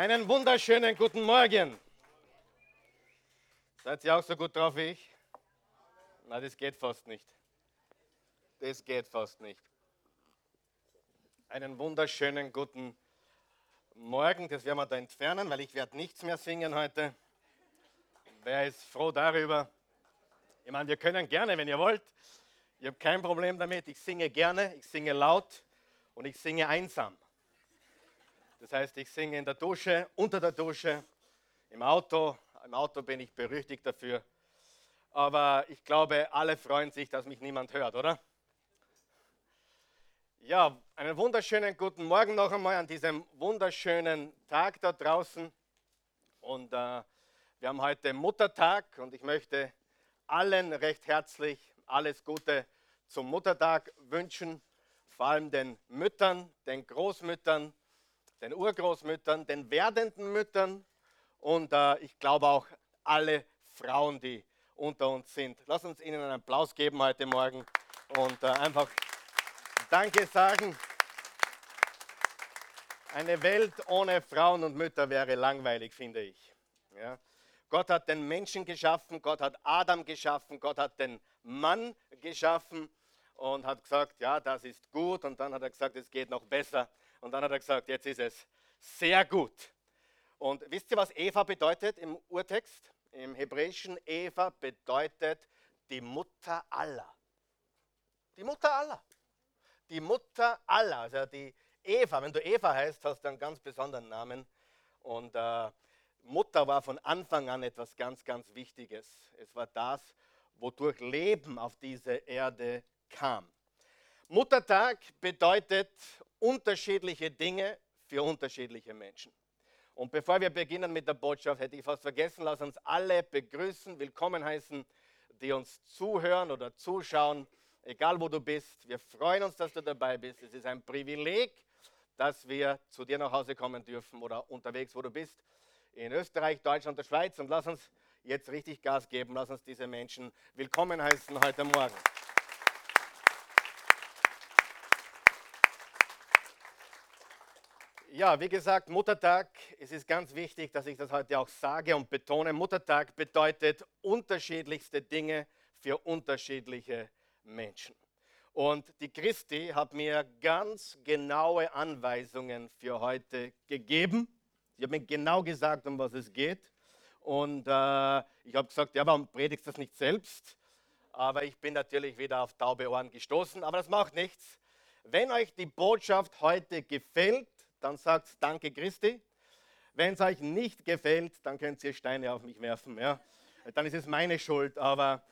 Einen wunderschönen guten Morgen. Seid ihr auch so gut drauf wie ich? Na, das geht fast nicht. Das geht fast nicht. Einen wunderschönen guten Morgen. Das werden wir da entfernen, weil ich werde nichts mehr singen heute. Wer ist froh darüber? Ich meine, wir können gerne, wenn ihr wollt. Ich habe kein Problem damit. Ich singe gerne, ich singe laut und ich singe einsam. Das heißt, ich singe in der Dusche, unter der Dusche, im Auto. Im Auto bin ich berüchtigt dafür. Aber ich glaube, alle freuen sich, dass mich niemand hört, oder? Ja, einen wunderschönen guten Morgen noch einmal an diesem wunderschönen Tag da draußen. Und äh, wir haben heute Muttertag und ich möchte allen recht herzlich alles Gute zum Muttertag wünschen, vor allem den Müttern, den Großmüttern, den Urgroßmüttern, den werdenden Müttern und äh, ich glaube auch alle Frauen, die unter uns sind. Lass uns ihnen einen Applaus geben heute Morgen und äh, einfach Danke sagen. Eine Welt ohne Frauen und Mütter wäre langweilig, finde ich. Ja. Gott hat den Menschen geschaffen, Gott hat Adam geschaffen, Gott hat den Mann geschaffen und hat gesagt, ja, das ist gut. Und dann hat er gesagt, es geht noch besser. Und dann hat er gesagt, jetzt ist es sehr gut. Und wisst ihr, was Eva bedeutet im Urtext? Im Hebräischen Eva bedeutet die Mutter aller. Die Mutter aller. Die Mutter aller. Also die Eva, wenn du Eva heißt, hast du einen ganz besonderen Namen. Und äh, Mutter war von Anfang an etwas ganz, ganz Wichtiges. Es war das, wodurch Leben auf diese Erde kam. Muttertag bedeutet unterschiedliche Dinge für unterschiedliche Menschen. Und bevor wir beginnen mit der Botschaft, hätte ich fast vergessen, lass uns alle begrüßen, willkommen heißen, die uns zuhören oder zuschauen, egal wo du bist. Wir freuen uns, dass du dabei bist. Es ist ein Privileg, dass wir zu dir nach Hause kommen dürfen oder unterwegs, wo du bist, in Österreich, Deutschland, der Schweiz. Und lass uns jetzt richtig Gas geben, lass uns diese Menschen willkommen heißen heute Morgen. Ja, wie gesagt, Muttertag, es ist ganz wichtig, dass ich das heute auch sage und betone. Muttertag bedeutet unterschiedlichste Dinge für unterschiedliche Menschen. Und die Christi hat mir ganz genaue Anweisungen für heute gegeben. Sie hat mir genau gesagt, um was es geht. Und äh, ich habe gesagt, ja, warum predigst du das nicht selbst? Aber ich bin natürlich wieder auf taube Ohren gestoßen. Aber das macht nichts. Wenn euch die Botschaft heute gefällt, dann sagt Danke Christi. Wenn es euch nicht gefällt, dann könnt ihr Steine auf mich werfen. Ja? Dann ist es meine Schuld. Aber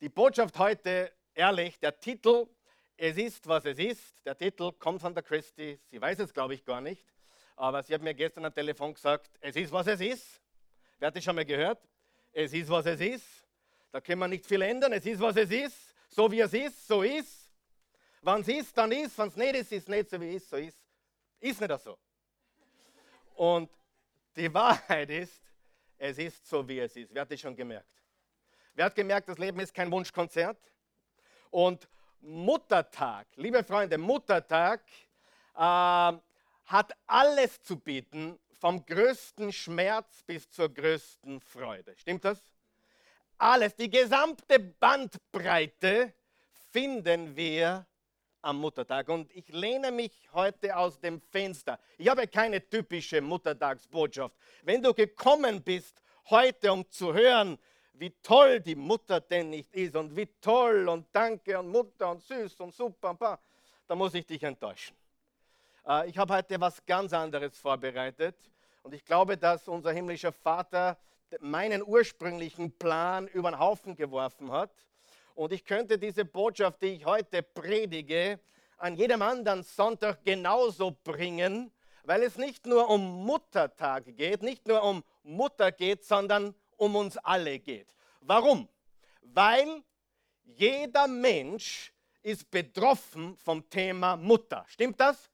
die Botschaft heute, ehrlich, der Titel, es ist, was es ist. Der Titel kommt von der Christi. Sie weiß es, glaube ich, gar nicht. Aber sie hat mir gestern am Telefon gesagt, es ist, was es ist. Wer hat das schon mal gehört? Es ist, was es ist. Da können wir nicht viel ändern. Es ist, was es ist. So wie es ist, so ist. Wenn es ist, dann ist. Wenn es nicht ist, ist es nicht so wie es ist, so ist. Ist nicht so. Und die Wahrheit ist, es ist so, wie es ist. Wer hat das schon gemerkt? Wer hat gemerkt, das Leben ist kein Wunschkonzert? Und Muttertag, liebe Freunde, Muttertag äh, hat alles zu bieten, vom größten Schmerz bis zur größten Freude. Stimmt das? Alles, die gesamte Bandbreite finden wir am Muttertag. Und ich lehne mich heute aus dem Fenster. Ich habe keine typische Muttertagsbotschaft. Wenn du gekommen bist heute, um zu hören, wie toll die Mutter denn nicht ist und wie toll und danke und Mutter und süß und super, und dann muss ich dich enttäuschen. Äh, ich habe heute was ganz anderes vorbereitet und ich glaube, dass unser himmlischer Vater meinen ursprünglichen Plan über den Haufen geworfen hat und ich könnte diese Botschaft, die ich heute predige, an jedem anderen Sonntag genauso bringen, weil es nicht nur um Muttertag geht, nicht nur um Mutter geht, sondern um uns alle geht. Warum? Weil jeder Mensch ist betroffen vom Thema Mutter. Stimmt das?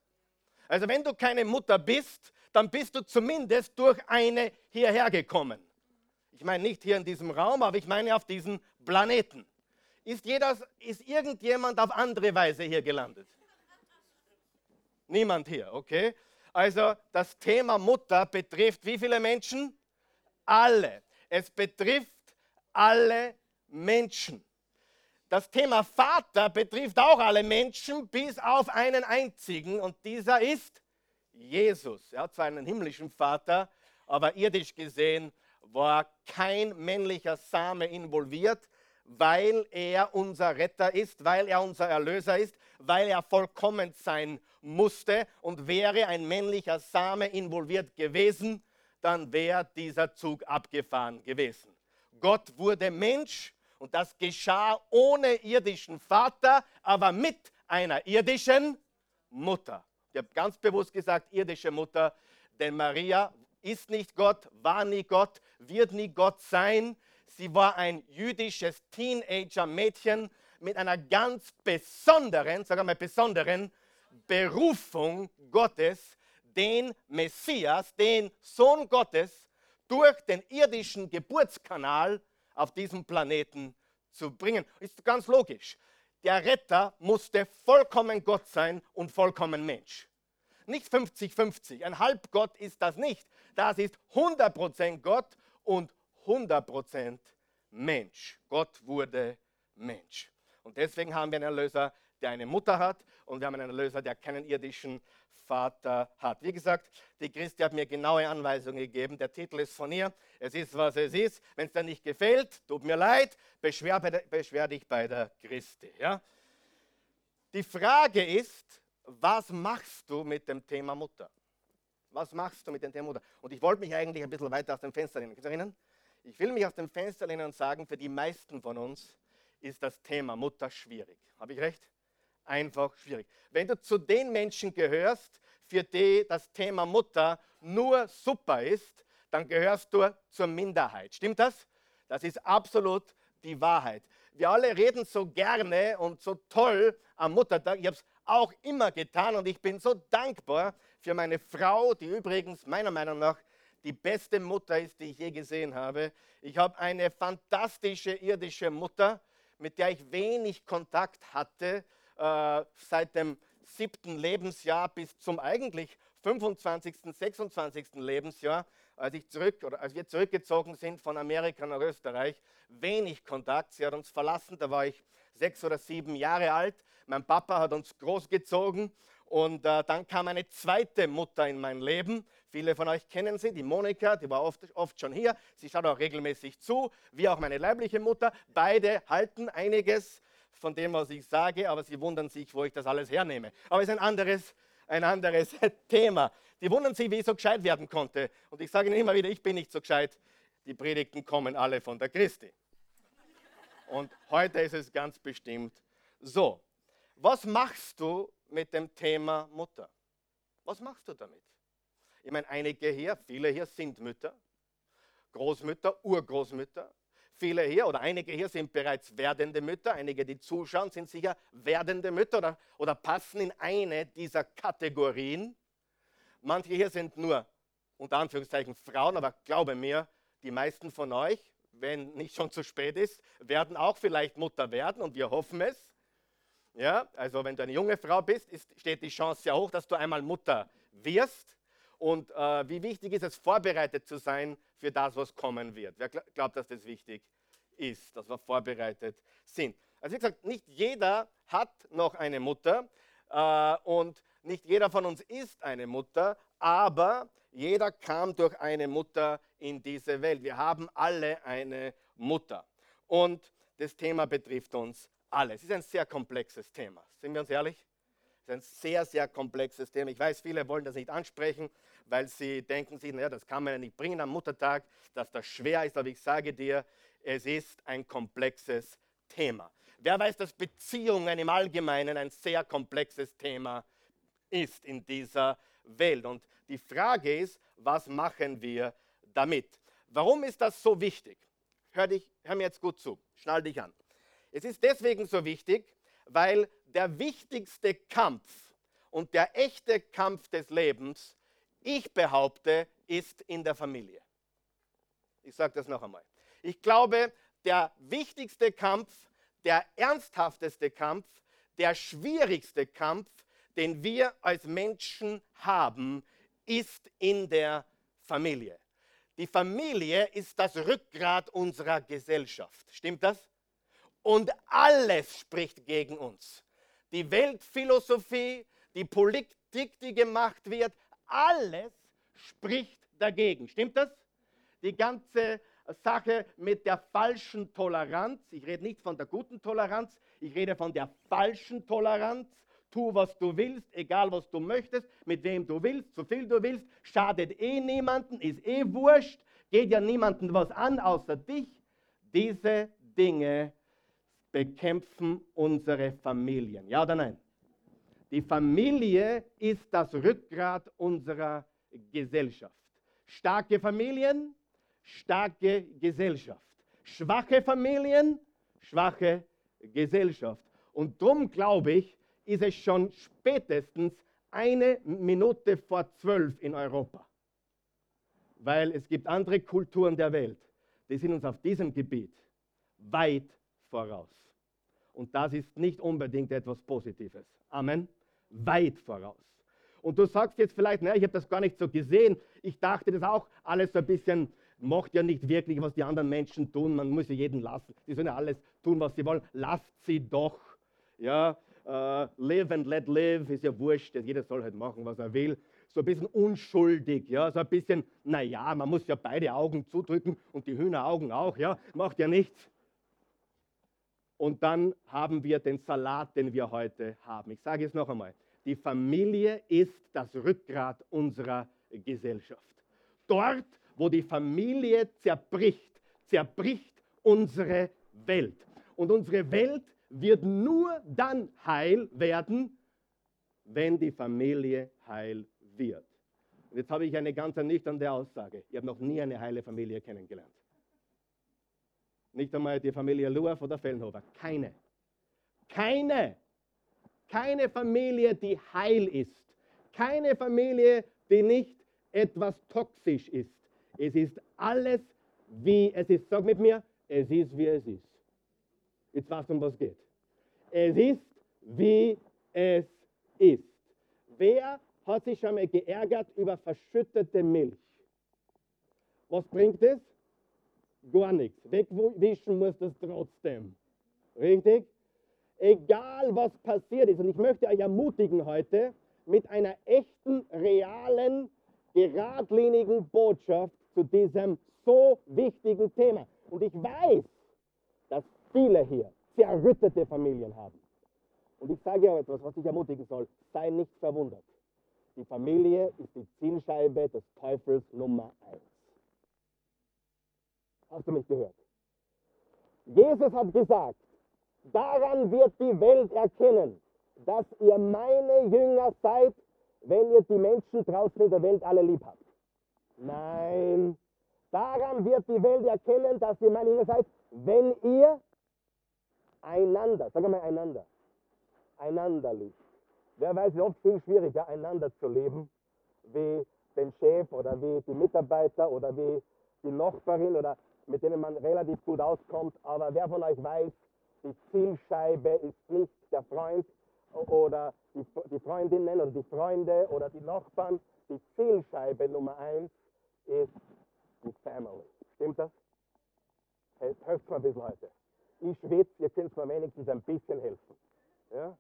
Also wenn du keine Mutter bist, dann bist du zumindest durch eine hierher gekommen. Ich meine nicht hier in diesem Raum, aber ich meine auf diesem Planeten. Ist, jeder, ist irgendjemand auf andere Weise hier gelandet? Niemand hier, okay? Also das Thema Mutter betrifft wie viele Menschen? Alle. Es betrifft alle Menschen. Das Thema Vater betrifft auch alle Menschen, bis auf einen einzigen, und dieser ist Jesus. Er hat zwar einen himmlischen Vater, aber irdisch gesehen war kein männlicher Same involviert, weil er unser Retter ist, weil er unser Erlöser ist, weil er vollkommen sein musste. Und wäre ein männlicher Same involviert gewesen, dann wäre dieser Zug abgefahren gewesen. Gott wurde Mensch und das geschah ohne irdischen Vater, aber mit einer irdischen Mutter. Ich habe ganz bewusst gesagt, irdische Mutter, denn Maria ist nicht Gott, war nie Gott, wird nie Gott sein. Sie war ein jüdisches Teenager-Mädchen mit einer ganz besonderen, sag mal besonderen Berufung Gottes, den Messias, den Sohn Gottes, durch den irdischen Geburtskanal auf diesem Planeten zu bringen. Ist ganz logisch. Der Retter musste vollkommen Gott sein und vollkommen Mensch. Nicht 50-50. Ein Halbgott ist das nicht. Das ist 100% Gott und 100% Mensch. Gott wurde Mensch. Und deswegen haben wir einen Erlöser, der eine Mutter hat und wir haben einen Erlöser, der keinen irdischen Vater hat. Wie gesagt, die Christi hat mir genaue Anweisungen gegeben. Der Titel ist von ihr. Es ist, was es ist. Wenn es dir nicht gefällt, tut mir leid, beschwer, beschwer dich bei der Christi. Ja? Die Frage ist, was machst du mit dem Thema Mutter? Was machst du mit dem Thema Mutter? Und ich wollte mich eigentlich ein bisschen weiter aus dem Fenster lehnen. Kannst du erinnern? Ich will mich aus dem Fenster lehnen und sagen, für die meisten von uns ist das Thema Mutter schwierig. Habe ich recht? einfach schwierig. Wenn du zu den Menschen gehörst, für die das Thema Mutter nur super ist, dann gehörst du zur Minderheit. Stimmt das? Das ist absolut die Wahrheit. Wir alle reden so gerne und so toll am Muttertag. Ich habe es auch immer getan und ich bin so dankbar für meine Frau, die übrigens meiner Meinung nach die beste Mutter ist, die ich je gesehen habe. Ich habe eine fantastische irdische Mutter, mit der ich wenig Kontakt hatte, äh, seit dem siebten Lebensjahr bis zum eigentlich 25., 26. Lebensjahr, als, ich zurück, oder als wir zurückgezogen sind von Amerika nach Österreich, wenig Kontakt. Sie hat uns verlassen, da war ich sechs oder sieben Jahre alt. Mein Papa hat uns großgezogen und äh, dann kam eine zweite Mutter in mein Leben. Viele von euch kennen sie, die Monika, die war oft, oft schon hier. Sie schaut auch regelmäßig zu, wie auch meine leibliche Mutter. Beide halten einiges von dem, was ich sage, aber sie wundern sich, wo ich das alles hernehme. Aber es ist ein anderes, ein anderes Thema. Die wundern sich, wie ich so gescheit werden konnte. Und ich sage ihnen immer wieder, ich bin nicht so gescheit. Die Predigten kommen alle von der Christi. Und heute ist es ganz bestimmt so. Was machst du mit dem Thema Mutter? Was machst du damit? Ich meine, einige hier, viele hier sind Mütter, Großmütter, Urgroßmütter, Viele hier oder einige hier sind bereits werdende Mütter, einige, die zuschauen, sind sicher werdende Mütter oder, oder passen in eine dieser Kategorien. Manche hier sind nur unter Anführungszeichen Frauen, aber glaube mir, die meisten von euch, wenn nicht schon zu spät ist, werden auch vielleicht Mutter werden und wir hoffen es. Ja, also wenn du eine junge Frau bist, ist, steht die Chance sehr hoch, dass du einmal Mutter wirst. Und äh, wie wichtig ist es, vorbereitet zu sein für das, was kommen wird? Wer glaubt, dass das wichtig ist, dass wir vorbereitet sind? Also wie gesagt, nicht jeder hat noch eine Mutter äh, und nicht jeder von uns ist eine Mutter, aber jeder kam durch eine Mutter in diese Welt. Wir haben alle eine Mutter. Und das Thema betrifft uns alle. Es ist ein sehr komplexes Thema. Sind wir uns ehrlich? Ist ein sehr, sehr komplexes Thema. Ich weiß, viele wollen das nicht ansprechen, weil sie denken sich, naja, das kann man ja nicht bringen am Muttertag, dass das schwer ist. Aber ich sage dir, es ist ein komplexes Thema. Wer weiß, dass Beziehungen im Allgemeinen ein sehr komplexes Thema ist in dieser Welt. Und die Frage ist, was machen wir damit? Warum ist das so wichtig? Hör, dich, hör mir jetzt gut zu, schnall dich an. Es ist deswegen so wichtig, weil der wichtigste Kampf und der echte Kampf des Lebens, ich behaupte, ist in der Familie. Ich sage das noch einmal. Ich glaube, der wichtigste Kampf, der ernsthafteste Kampf, der schwierigste Kampf, den wir als Menschen haben, ist in der Familie. Die Familie ist das Rückgrat unserer Gesellschaft. Stimmt das? Und alles spricht gegen uns. Die Weltphilosophie, die Politik, die gemacht wird, alles spricht dagegen. Stimmt das? Die ganze Sache mit der falschen Toleranz. Ich rede nicht von der guten Toleranz, ich rede von der falschen Toleranz. Tu, was du willst, egal was du möchtest, mit wem du willst, so viel du willst, schadet eh niemanden, ist eh wurscht, geht ja niemandem was an außer dich. Diese Dinge bekämpfen unsere Familien. Ja oder nein? Die Familie ist das Rückgrat unserer Gesellschaft. Starke Familien, starke Gesellschaft. Schwache Familien, schwache Gesellschaft. Und darum glaube ich, ist es schon spätestens eine Minute vor zwölf in Europa. Weil es gibt andere Kulturen der Welt, die sind uns auf diesem Gebiet weit voraus. Und das ist nicht unbedingt etwas Positives. Amen. Weit voraus. Und du sagst jetzt vielleicht, naja, ich habe das gar nicht so gesehen. Ich dachte das auch alles so ein bisschen, macht ja nicht wirklich, was die anderen Menschen tun. Man muss ja jeden lassen. Die sollen ja alles tun, was sie wollen. Lasst sie doch. Ja, uh, live and let live ist ja wurscht. Jeder soll halt machen, was er will. So ein bisschen unschuldig, ja, so ein bisschen, naja, man muss ja beide Augen zudrücken und die Hühneraugen auch, ja, macht ja nichts. Und dann haben wir den Salat, den wir heute haben. Ich sage es noch einmal. Die Familie ist das Rückgrat unserer Gesellschaft. Dort, wo die Familie zerbricht, zerbricht unsere Welt. Und unsere Welt wird nur dann heil werden, wenn die Familie heil wird. Und jetzt habe ich eine ganz ernüchternde Aussage. Ich habe noch nie eine heile Familie kennengelernt. Nicht einmal die Familie Luaf oder Fellenhofer. Keine. Keine. Keine Familie, die heil ist. Keine Familie, die nicht etwas toxisch ist. Es ist alles, wie es ist. Sag mit mir, es ist, wie es ist. Jetzt weißt du, um was geht. Es ist, wie es ist. Wer hat sich schon mal geärgert über verschüttete Milch? Was bringt es? Gar nichts. Wegwischen muss das trotzdem. Richtig? Egal was passiert ist. Und ich möchte euch ermutigen heute mit einer echten, realen, geradlinigen Botschaft zu diesem so wichtigen Thema. Und ich weiß, dass viele hier zerrüttete Familien haben. Und ich sage euch etwas, was dich ermutigen soll. Sei nicht verwundert. Die Familie ist die Zielscheibe des Teufels Nummer eins. Hast du mich gehört? Jesus hat gesagt, daran wird die Welt erkennen, dass ihr meine Jünger seid, wenn ihr die Menschen draußen in der Welt alle lieb habt. Nein, daran wird die Welt erkennen, dass ihr meine Jünger seid, wenn ihr einander, sag mal einander, einander liebt. Wer weiß, wie oft viel schwieriger, einander zu leben, wie den Chef oder wie die Mitarbeiter oder wie die Nachbarin oder mit denen man relativ gut auskommt. Aber wer von euch weiß, die Zielscheibe ist nicht der Freund oder die, die Freundinnen oder die Freunde oder die Nachbarn. Die Zielscheibe Nummer eins ist die Family. Stimmt das? Helft mir ein bisschen heute. Ich schwitze, ihr könnt mir wenigstens ein bisschen helfen. Ja?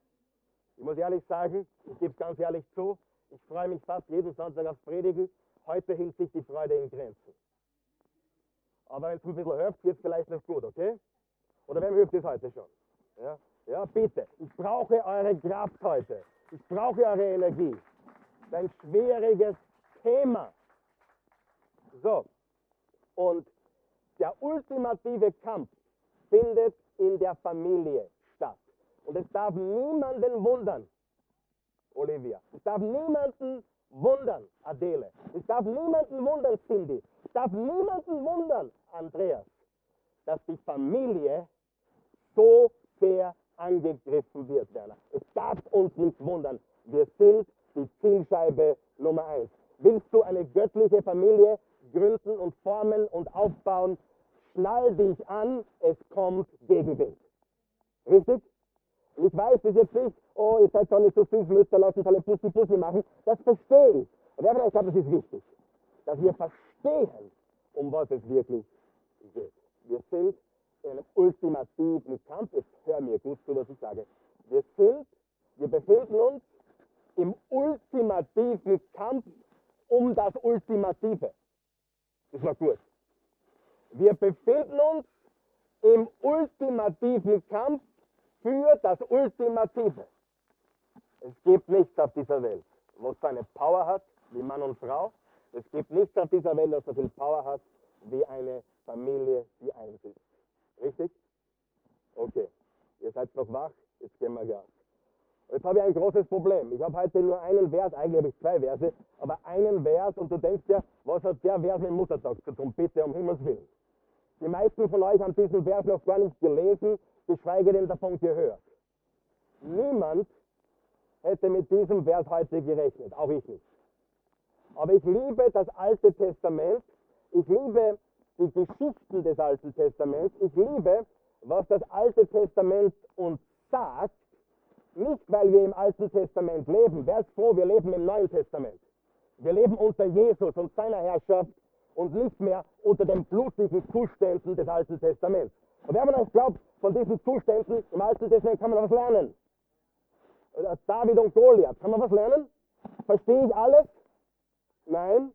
Ich muss ehrlich sagen, ich gebe es ganz ehrlich zu, ich freue mich fast jeden Sonntag aufs Predigen. Heute hielt sich die Freude in Grenzen. Aber wenn es ein bisschen hilft, wird es vielleicht noch gut, okay? Oder wem hilft es heute schon? Ja? ja, bitte. Ich brauche eure Kraft heute. Ich brauche eure Energie. Ein schwieriges Thema. So. Und der ultimative Kampf findet in der Familie statt. Und es darf niemanden wundern, Olivia. Es darf niemanden wundern, Adele. Es darf niemanden wundern, Cindy darf niemanden wundern, Andreas, dass die Familie so sehr angegriffen wird, Werner. Es darf uns nicht wundern. Wir sind die Zielscheibe Nummer eins. Willst du eine göttliche Familie gründen und formen und aufbauen? Schnall dich an, es kommt Gegenwind. Richtig? Ich weiß, das ist jetzt nicht, oh, ihr seid doch nicht so süß, müsst ihr lassen alle Pussy Pussy machen. Das verstehe ich. Aber ich glaube, das ist wichtig, dass wir verstehen, um was es wirklich geht. Wir sind in einem ultimativen Kampf. Jetzt hör mir gut zu, was ich sage. Wir sind, wir befinden uns im ultimativen Kampf um das Ultimative. Das war gut. Wir befinden uns im ultimativen Kampf für das Ultimative. Es gibt nichts auf dieser Welt, was so eine Power hat wie Mann und Frau. Es gibt nichts auf dieser Welt, das so viel Power hat wie eine Familie, die eins ist. Richtig? Okay. Ihr seid noch wach, jetzt gehen wir Gas. Jetzt habe ich ein großes Problem. Ich habe heute nur einen Vers, eigentlich habe ich zwei Verse, aber einen Vers und du denkst ja, was hat der Vers mit Muttertag zu tun? Bitte, um Himmels Willen. Die meisten von euch haben diesen Vers noch gar nicht gelesen, geschweige denn davon gehört. Niemand hätte mit diesem Vers heute gerechnet, auch ich nicht. Aber ich liebe das Alte Testament, ich liebe die Geschichten des Alten Testaments, ich liebe, was das Alte Testament uns sagt, nicht weil wir im Alten Testament leben, wer ist froh, wir leben im Neuen Testament. Wir leben unter Jesus und seiner Herrschaft und nicht mehr unter den blutigen Zuständen des Alten Testaments. Und wenn man das glaubt, von diesen Zuständen im Alten Testament kann man was lernen. David und Goliath, kann man was lernen? Verstehe ich alles? Nein.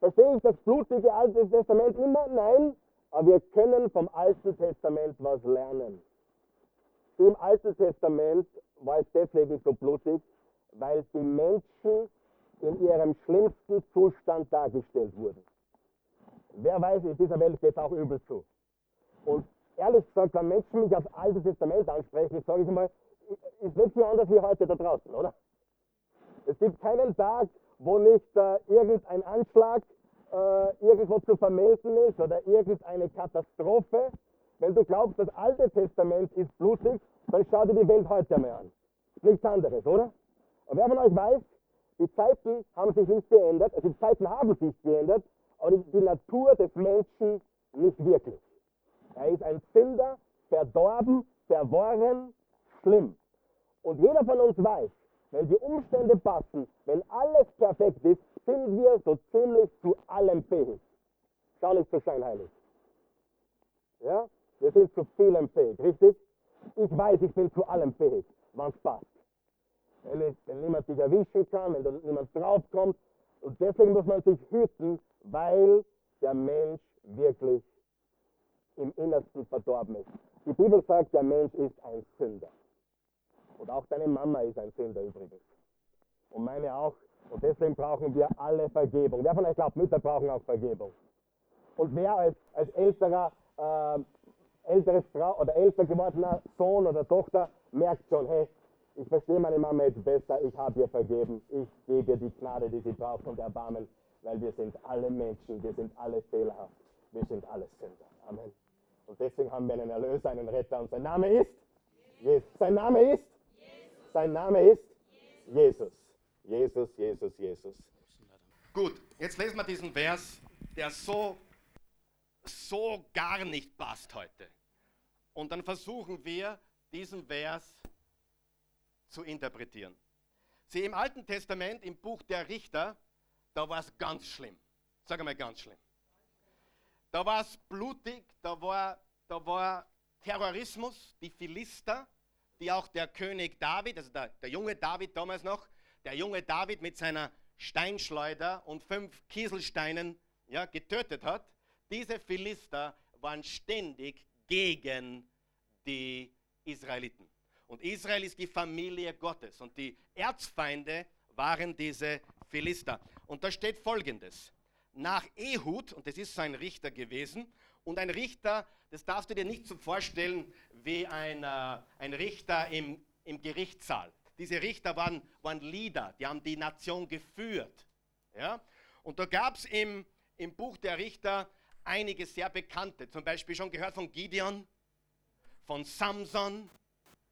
Verstehe ich das blutige Alte Testament immer? Nein. Aber wir können vom Alten Testament was lernen. Im Alten Testament war es deswegen so blutig, weil die Menschen in ihrem schlimmsten Zustand dargestellt wurden. Wer weiß, in dieser Welt geht es auch übel zu. Und ehrlich gesagt, wenn Menschen mich aufs Alte Testament ansprechen, sage ich mal, ist nicht so anders wie heute da draußen, oder? Es gibt keinen Tag, wo nicht äh, irgendein Anschlag äh, irgendwo zu vermelden ist oder irgendeine Katastrophe. Wenn du glaubst, das Alte Testament ist blutig, dann schau dir die Welt heute einmal an. Nichts anderes, oder? Und wer von euch weiß, die Zeiten haben sich nicht geändert, also die Zeiten haben sich geändert, aber die Natur des Menschen nicht wirklich. Er ist ein Sünder, verdorben, verworren, schlimm. Und jeder von uns weiß, wenn die Umstände passen, wenn alles perfekt ist, sind wir so ziemlich zu allem fähig. Schau nicht so scheinheilig. Ja? Wir sind zu vielem fähig, richtig? Ich weiß, ich bin zu allem fähig, wann es passt. Wenn, wenn niemand dich erwischen kann, wenn niemand draufkommt. Und deswegen muss man sich hüten, weil der Mensch wirklich im Innersten verdorben ist. Die Bibel sagt, der Mensch ist ein Sünder. Und auch deine Mama ist ein Sünder übrigens. Und meine auch. Und deswegen brauchen wir alle Vergebung. Wer von euch glaubt, Mütter brauchen auch Vergebung? Und wer als, als älterer, äh, älteres Frau oder älter gewordener Sohn oder Tochter merkt schon, hey, ich verstehe meine Mama jetzt besser, ich habe ihr vergeben, ich gebe ihr die Gnade, die sie braucht und Erbarmen, weil wir sind alle Menschen, wir sind alle fehlerhaft, wir sind alle Sünder. Amen. Und deswegen haben wir einen Erlöser, einen Retter und sein Name ist Jesus. Sein Name ist. Sein Name ist Jesus. Jesus, Jesus, Jesus. Gut, jetzt lesen wir diesen Vers, der so, so gar nicht passt heute. Und dann versuchen wir, diesen Vers zu interpretieren. Sie im Alten Testament, im Buch der Richter, da war es ganz schlimm. Sag einmal ganz schlimm. Da war es blutig, da war, da war Terrorismus, die Philister, die auch der König David, also der, der junge David damals noch, der junge David mit seiner Steinschleuder und fünf Kieselsteinen ja, getötet hat. Diese Philister waren ständig gegen die Israeliten. Und Israel ist die Familie Gottes und die Erzfeinde waren diese Philister. Und da steht folgendes nach Ehud, und das ist sein Richter gewesen, und ein Richter, das darfst du dir nicht so vorstellen wie ein, äh, ein Richter im, im Gerichtssaal. Diese Richter waren, waren Leader, die haben die Nation geführt. Ja? Und da gab es im, im Buch der Richter einige sehr bekannte, zum Beispiel schon gehört von Gideon, von Samson,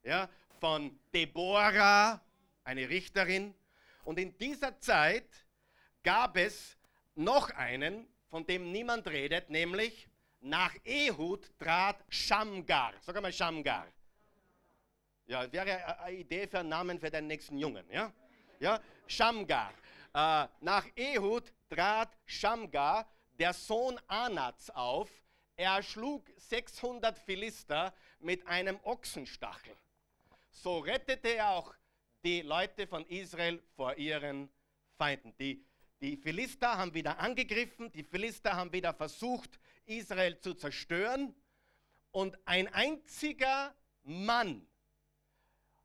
ja, von Deborah, eine Richterin. Und in dieser Zeit gab es noch einen, von dem niemand redet, nämlich nach Ehud trat Shamgar. Sag einmal Shamgar. Ja, wäre eine Idee für einen Namen für den nächsten Jungen. Ja, ja? Shamgar. Äh, nach Ehud trat Shamgar, der Sohn Anats, auf. Er schlug 600 Philister mit einem Ochsenstachel. So rettete er auch die Leute von Israel vor ihren Feinden. Die, die Philister haben wieder angegriffen, die Philister haben wieder versucht, Israel zu zerstören. Und ein einziger Mann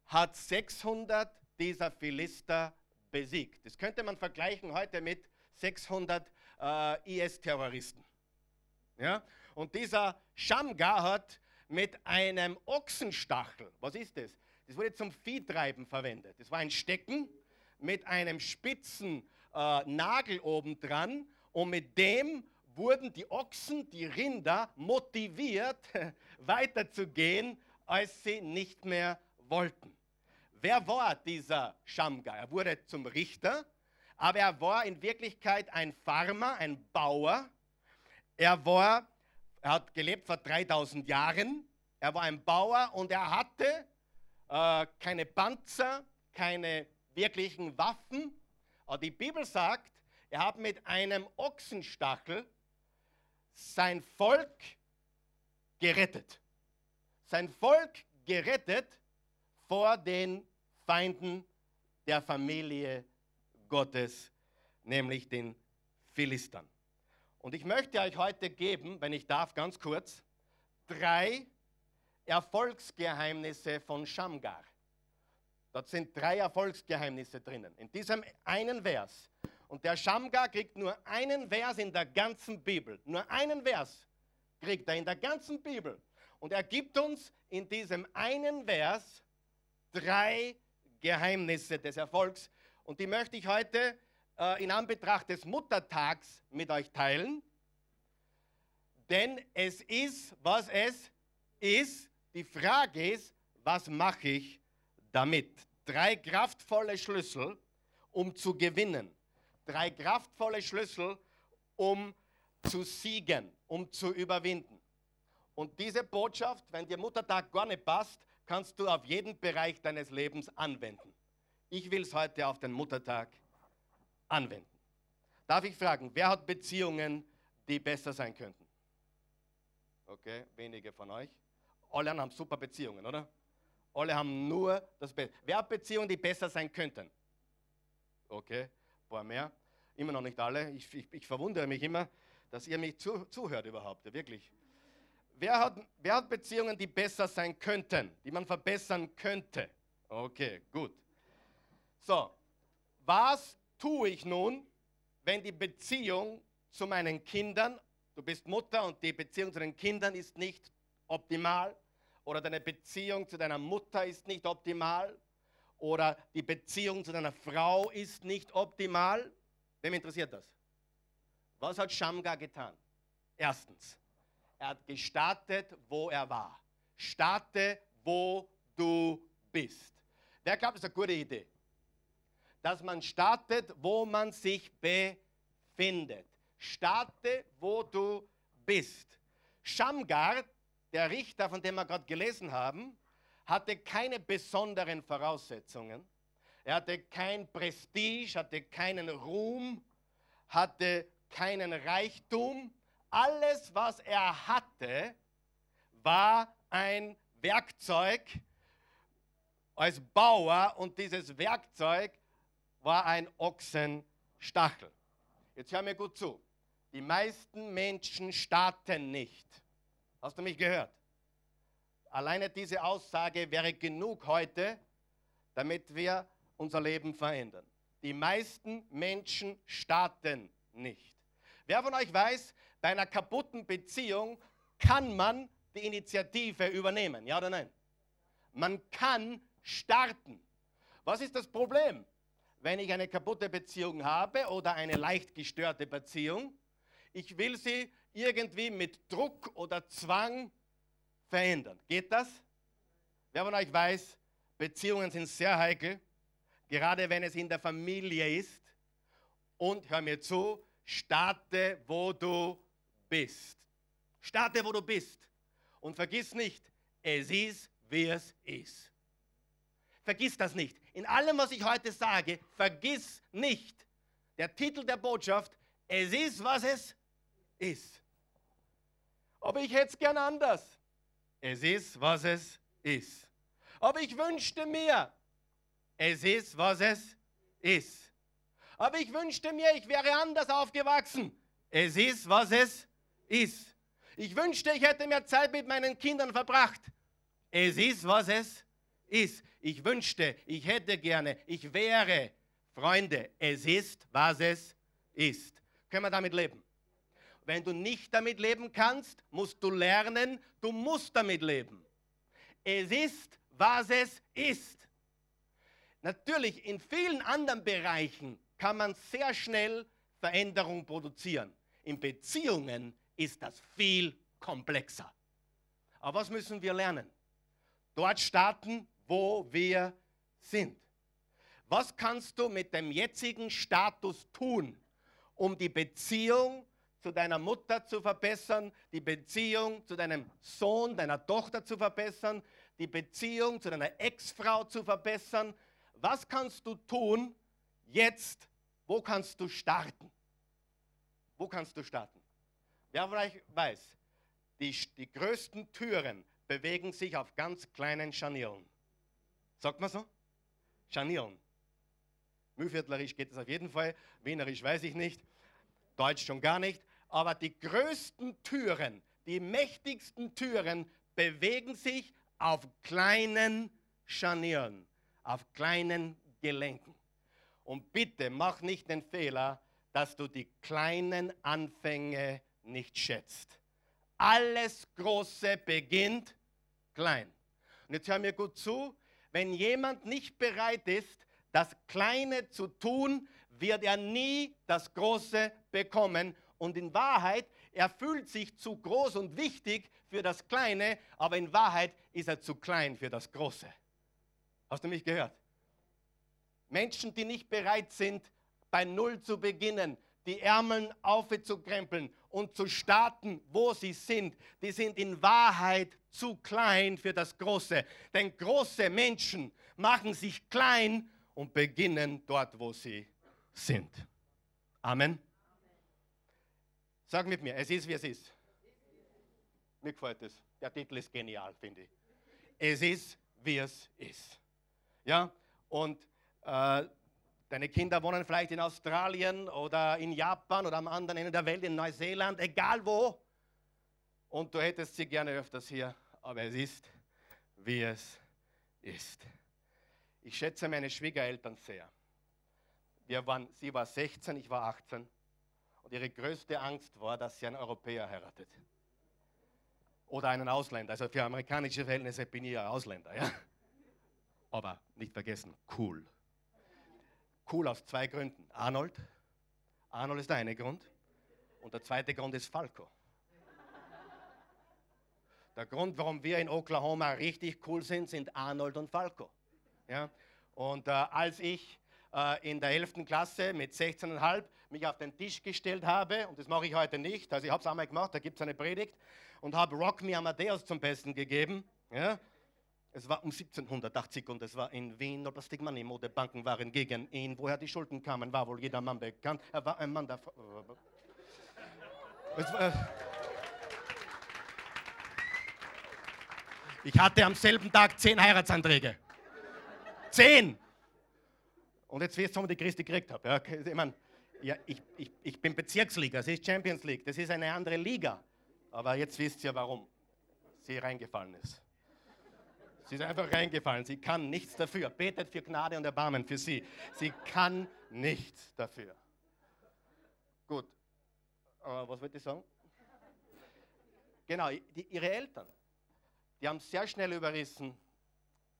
hat 600 dieser Philister besiegt. Das könnte man vergleichen heute mit 600 äh, IS-Terroristen. Ja? Und dieser Shamgar hat mit einem Ochsenstachel, was ist das? Das wurde zum Viehtreiben verwendet. Das war ein Stecken mit einem spitzen äh, Nagel oben dran und mit dem wurden die Ochsen, die Rinder motiviert, weiterzugehen, als sie nicht mehr wollten. Wer war dieser Schamgar? Er wurde zum Richter, aber er war in Wirklichkeit ein Farmer, ein Bauer. Er war, er hat gelebt vor 3000 Jahren. Er war ein Bauer und er hatte äh, keine Panzer, keine wirklichen Waffen. Aber die Bibel sagt, er hat mit einem Ochsenstachel sein Volk gerettet. Sein Volk gerettet vor den Feinden der Familie Gottes, nämlich den Philistern. Und ich möchte euch heute geben, wenn ich darf, ganz kurz, drei Erfolgsgeheimnisse von Shamgar. Dort sind drei Erfolgsgeheimnisse drinnen. In diesem einen Vers. Und der Shamgar kriegt nur einen Vers in der ganzen Bibel. Nur einen Vers kriegt er in der ganzen Bibel. Und er gibt uns in diesem einen Vers drei Geheimnisse des Erfolgs. Und die möchte ich heute äh, in Anbetracht des Muttertags mit euch teilen. Denn es ist, was es ist. Die Frage ist, was mache ich damit? Drei kraftvolle Schlüssel, um zu gewinnen. Drei kraftvolle Schlüssel, um zu siegen, um zu überwinden. Und diese Botschaft, wenn dir Muttertag gar nicht passt, kannst du auf jeden Bereich deines Lebens anwenden. Ich will es heute auf den Muttertag anwenden. Darf ich fragen, wer hat Beziehungen, die besser sein könnten? Okay, wenige von euch. Alle haben super Beziehungen, oder? Alle haben nur das Beste. Wer hat Beziehungen, die besser sein könnten? Okay, paar mehr. Immer noch nicht alle. Ich, ich, ich verwundere mich immer, dass ihr mich zu, zuhört überhaupt, wirklich. Wer hat, wer hat Beziehungen, die besser sein könnten, die man verbessern könnte? Okay, gut. So, was tue ich nun, wenn die Beziehung zu meinen Kindern, du bist Mutter und die Beziehung zu den Kindern ist nicht optimal, oder deine Beziehung zu deiner Mutter ist nicht optimal, oder die Beziehung zu deiner Frau ist nicht optimal? Wem interessiert das? Was hat Shamgar getan? Erstens, er hat gestartet, wo er war. Starte, wo du bist. Wer glaubt, das ist eine gute Idee? Dass man startet, wo man sich befindet. Starte, wo du bist. Shamgar, der Richter, von dem wir gerade gelesen haben, hatte keine besonderen Voraussetzungen. Er hatte kein Prestige, hatte keinen Ruhm, hatte keinen Reichtum, alles, was er hatte, war ein Werkzeug als Bauer und dieses Werkzeug war ein Ochsenstachel. Jetzt hör mir gut zu. Die meisten Menschen starten nicht. Hast du mich gehört? Alleine diese Aussage wäre genug heute, damit wir unser Leben verändern. Die meisten Menschen starten nicht. Wer von euch weiß, bei einer kaputten Beziehung kann man die Initiative übernehmen, ja oder nein? Man kann starten. Was ist das Problem? Wenn ich eine kaputte Beziehung habe oder eine leicht gestörte Beziehung, ich will sie irgendwie mit Druck oder Zwang verändern. Geht das? Wer von euch weiß, Beziehungen sind sehr heikel, gerade wenn es in der Familie ist. Und hör mir zu, starte, wo du bist. Starte, wo du bist. Und vergiss nicht, es ist, wie es ist. Vergiss das nicht. In allem, was ich heute sage, vergiss nicht, der Titel der Botschaft, es ist, was es ist. Aber ich hätte es gern anders. Es ist, was es ist. Aber ich wünschte mir, es ist, was es ist. Aber ich wünschte mir, ich wäre anders aufgewachsen. Es ist, was es ist. Ich wünschte, ich hätte mehr Zeit mit meinen Kindern verbracht. Es ist, was es ist. Ich wünschte, ich hätte gerne, ich wäre. Freunde, es ist, was es ist. Können wir damit leben? Wenn du nicht damit leben kannst, musst du lernen, du musst damit leben. Es ist, was es ist. Natürlich, in vielen anderen Bereichen kann man sehr schnell Veränderung produzieren. In Beziehungen ist das viel komplexer. Aber was müssen wir lernen? Dort starten, wo wir sind. Was kannst du mit dem jetzigen Status tun, um die Beziehung zu deiner Mutter zu verbessern, die Beziehung zu deinem Sohn, deiner Tochter zu verbessern, die Beziehung zu deiner Ex-Frau zu verbessern. Was kannst du tun jetzt? Wo kannst du starten? Wo kannst du starten? Wer vielleicht weiß, die, die größten Türen bewegen sich auf ganz kleinen Scharnieren. Sagt man so? Scharnieren. Mühlviertlerisch geht es auf jeden Fall, Wienerisch weiß ich nicht, Deutsch schon gar nicht. Aber die größten Türen, die mächtigsten Türen bewegen sich auf kleinen Scharnieren, auf kleinen Gelenken. Und bitte mach nicht den Fehler, dass du die kleinen Anfänge nicht schätzt. Alles Große beginnt klein. Und jetzt hör mir gut zu, wenn jemand nicht bereit ist, das Kleine zu tun, wird er nie das Große bekommen. Und in Wahrheit, er fühlt sich zu groß und wichtig für das Kleine, aber in Wahrheit ist er zu klein für das Große. Hast du mich gehört? Menschen, die nicht bereit sind, bei Null zu beginnen, die Ärmeln aufzukrempeln und zu starten, wo sie sind, die sind in Wahrheit zu klein für das Große. Denn große Menschen machen sich klein und beginnen dort, wo sie sind. Amen. Sag mit mir, es ist, wie es ist. Mir gefällt es. Der Titel ist genial, finde ich. Es ist, wie es ist. Ja, und äh, deine Kinder wohnen vielleicht in Australien oder in Japan oder am anderen Ende der Welt, in Neuseeland, egal wo. Und du hättest sie gerne öfters hier, aber es ist, wie es ist. Ich schätze meine Schwiegereltern sehr. Wir waren, sie war 16, ich war 18. Und ihre größte Angst war, dass sie einen Europäer heiratet. Oder einen Ausländer. Also für amerikanische Verhältnisse bin ich ja Ausländer. Ja? Aber nicht vergessen, cool. Cool aus zwei Gründen. Arnold. Arnold ist der eine Grund. Und der zweite Grund ist Falco. Der Grund, warum wir in Oklahoma richtig cool sind, sind Arnold und Falco. Ja? Und äh, als ich äh, in der 11. Klasse mit 16,5 mich auf den Tisch gestellt habe, und das mache ich heute nicht, also ich habe es einmal gemacht, da gibt es eine Predigt, und habe Rock Me Amadeus zum Besten gegeben. Ja? Es war um 1780 und es war in Wien, oder Stigmani, Modebanken waren gegen ihn. Woher die Schulden kamen, war wohl jeder Mann bekannt. Er war ein Mann der... Ich hatte am selben Tag zehn Heiratsanträge. Zehn! Und jetzt wirst du, die Christi gekriegt habe. Ja, ich, mein, ja, ich, ich, ich bin Bezirksliga, es ist Champions League, das ist eine andere Liga. Aber jetzt wisst ihr, warum sie reingefallen ist. Sie ist einfach reingefallen. Sie kann nichts dafür. Betet für Gnade und Erbarmen für sie. Sie kann nichts dafür. Gut. Uh, was wollte ich sagen? Genau, die, ihre Eltern, die haben sehr schnell überrissen,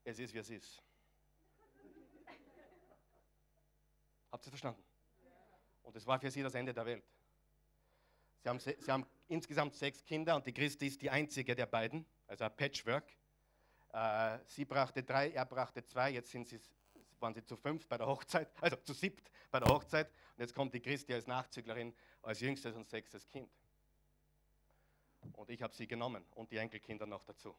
es ist, wie es ist. Habt ihr verstanden? Und es war für sie das Ende der Welt. Sie haben, sie haben insgesamt sechs Kinder und die Christi ist die einzige der beiden, also ein Patchwork. Äh, sie brachte drei, er brachte zwei, jetzt sind sie, waren sie zu fünf bei der Hochzeit, also zu siebt bei der Hochzeit. Und jetzt kommt die Christi als Nachzüglerin, als jüngstes und sechstes Kind. Und ich habe sie genommen und die Enkelkinder noch dazu.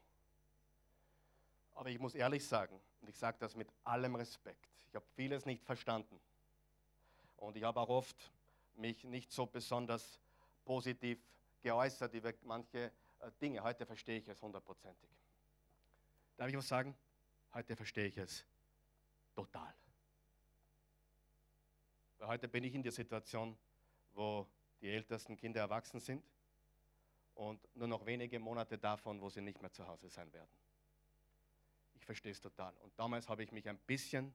Aber ich muss ehrlich sagen, und ich sage das mit allem Respekt, ich habe vieles nicht verstanden. Und ich habe auch oft mich nicht so besonders positiv geäußert über manche äh, Dinge. Heute verstehe ich es hundertprozentig. Darf ich was sagen? Heute verstehe ich es total. Weil heute bin ich in der Situation, wo die ältesten Kinder erwachsen sind und nur noch wenige Monate davon, wo sie nicht mehr zu Hause sein werden. Ich verstehe es total. Und damals habe ich mich ein bisschen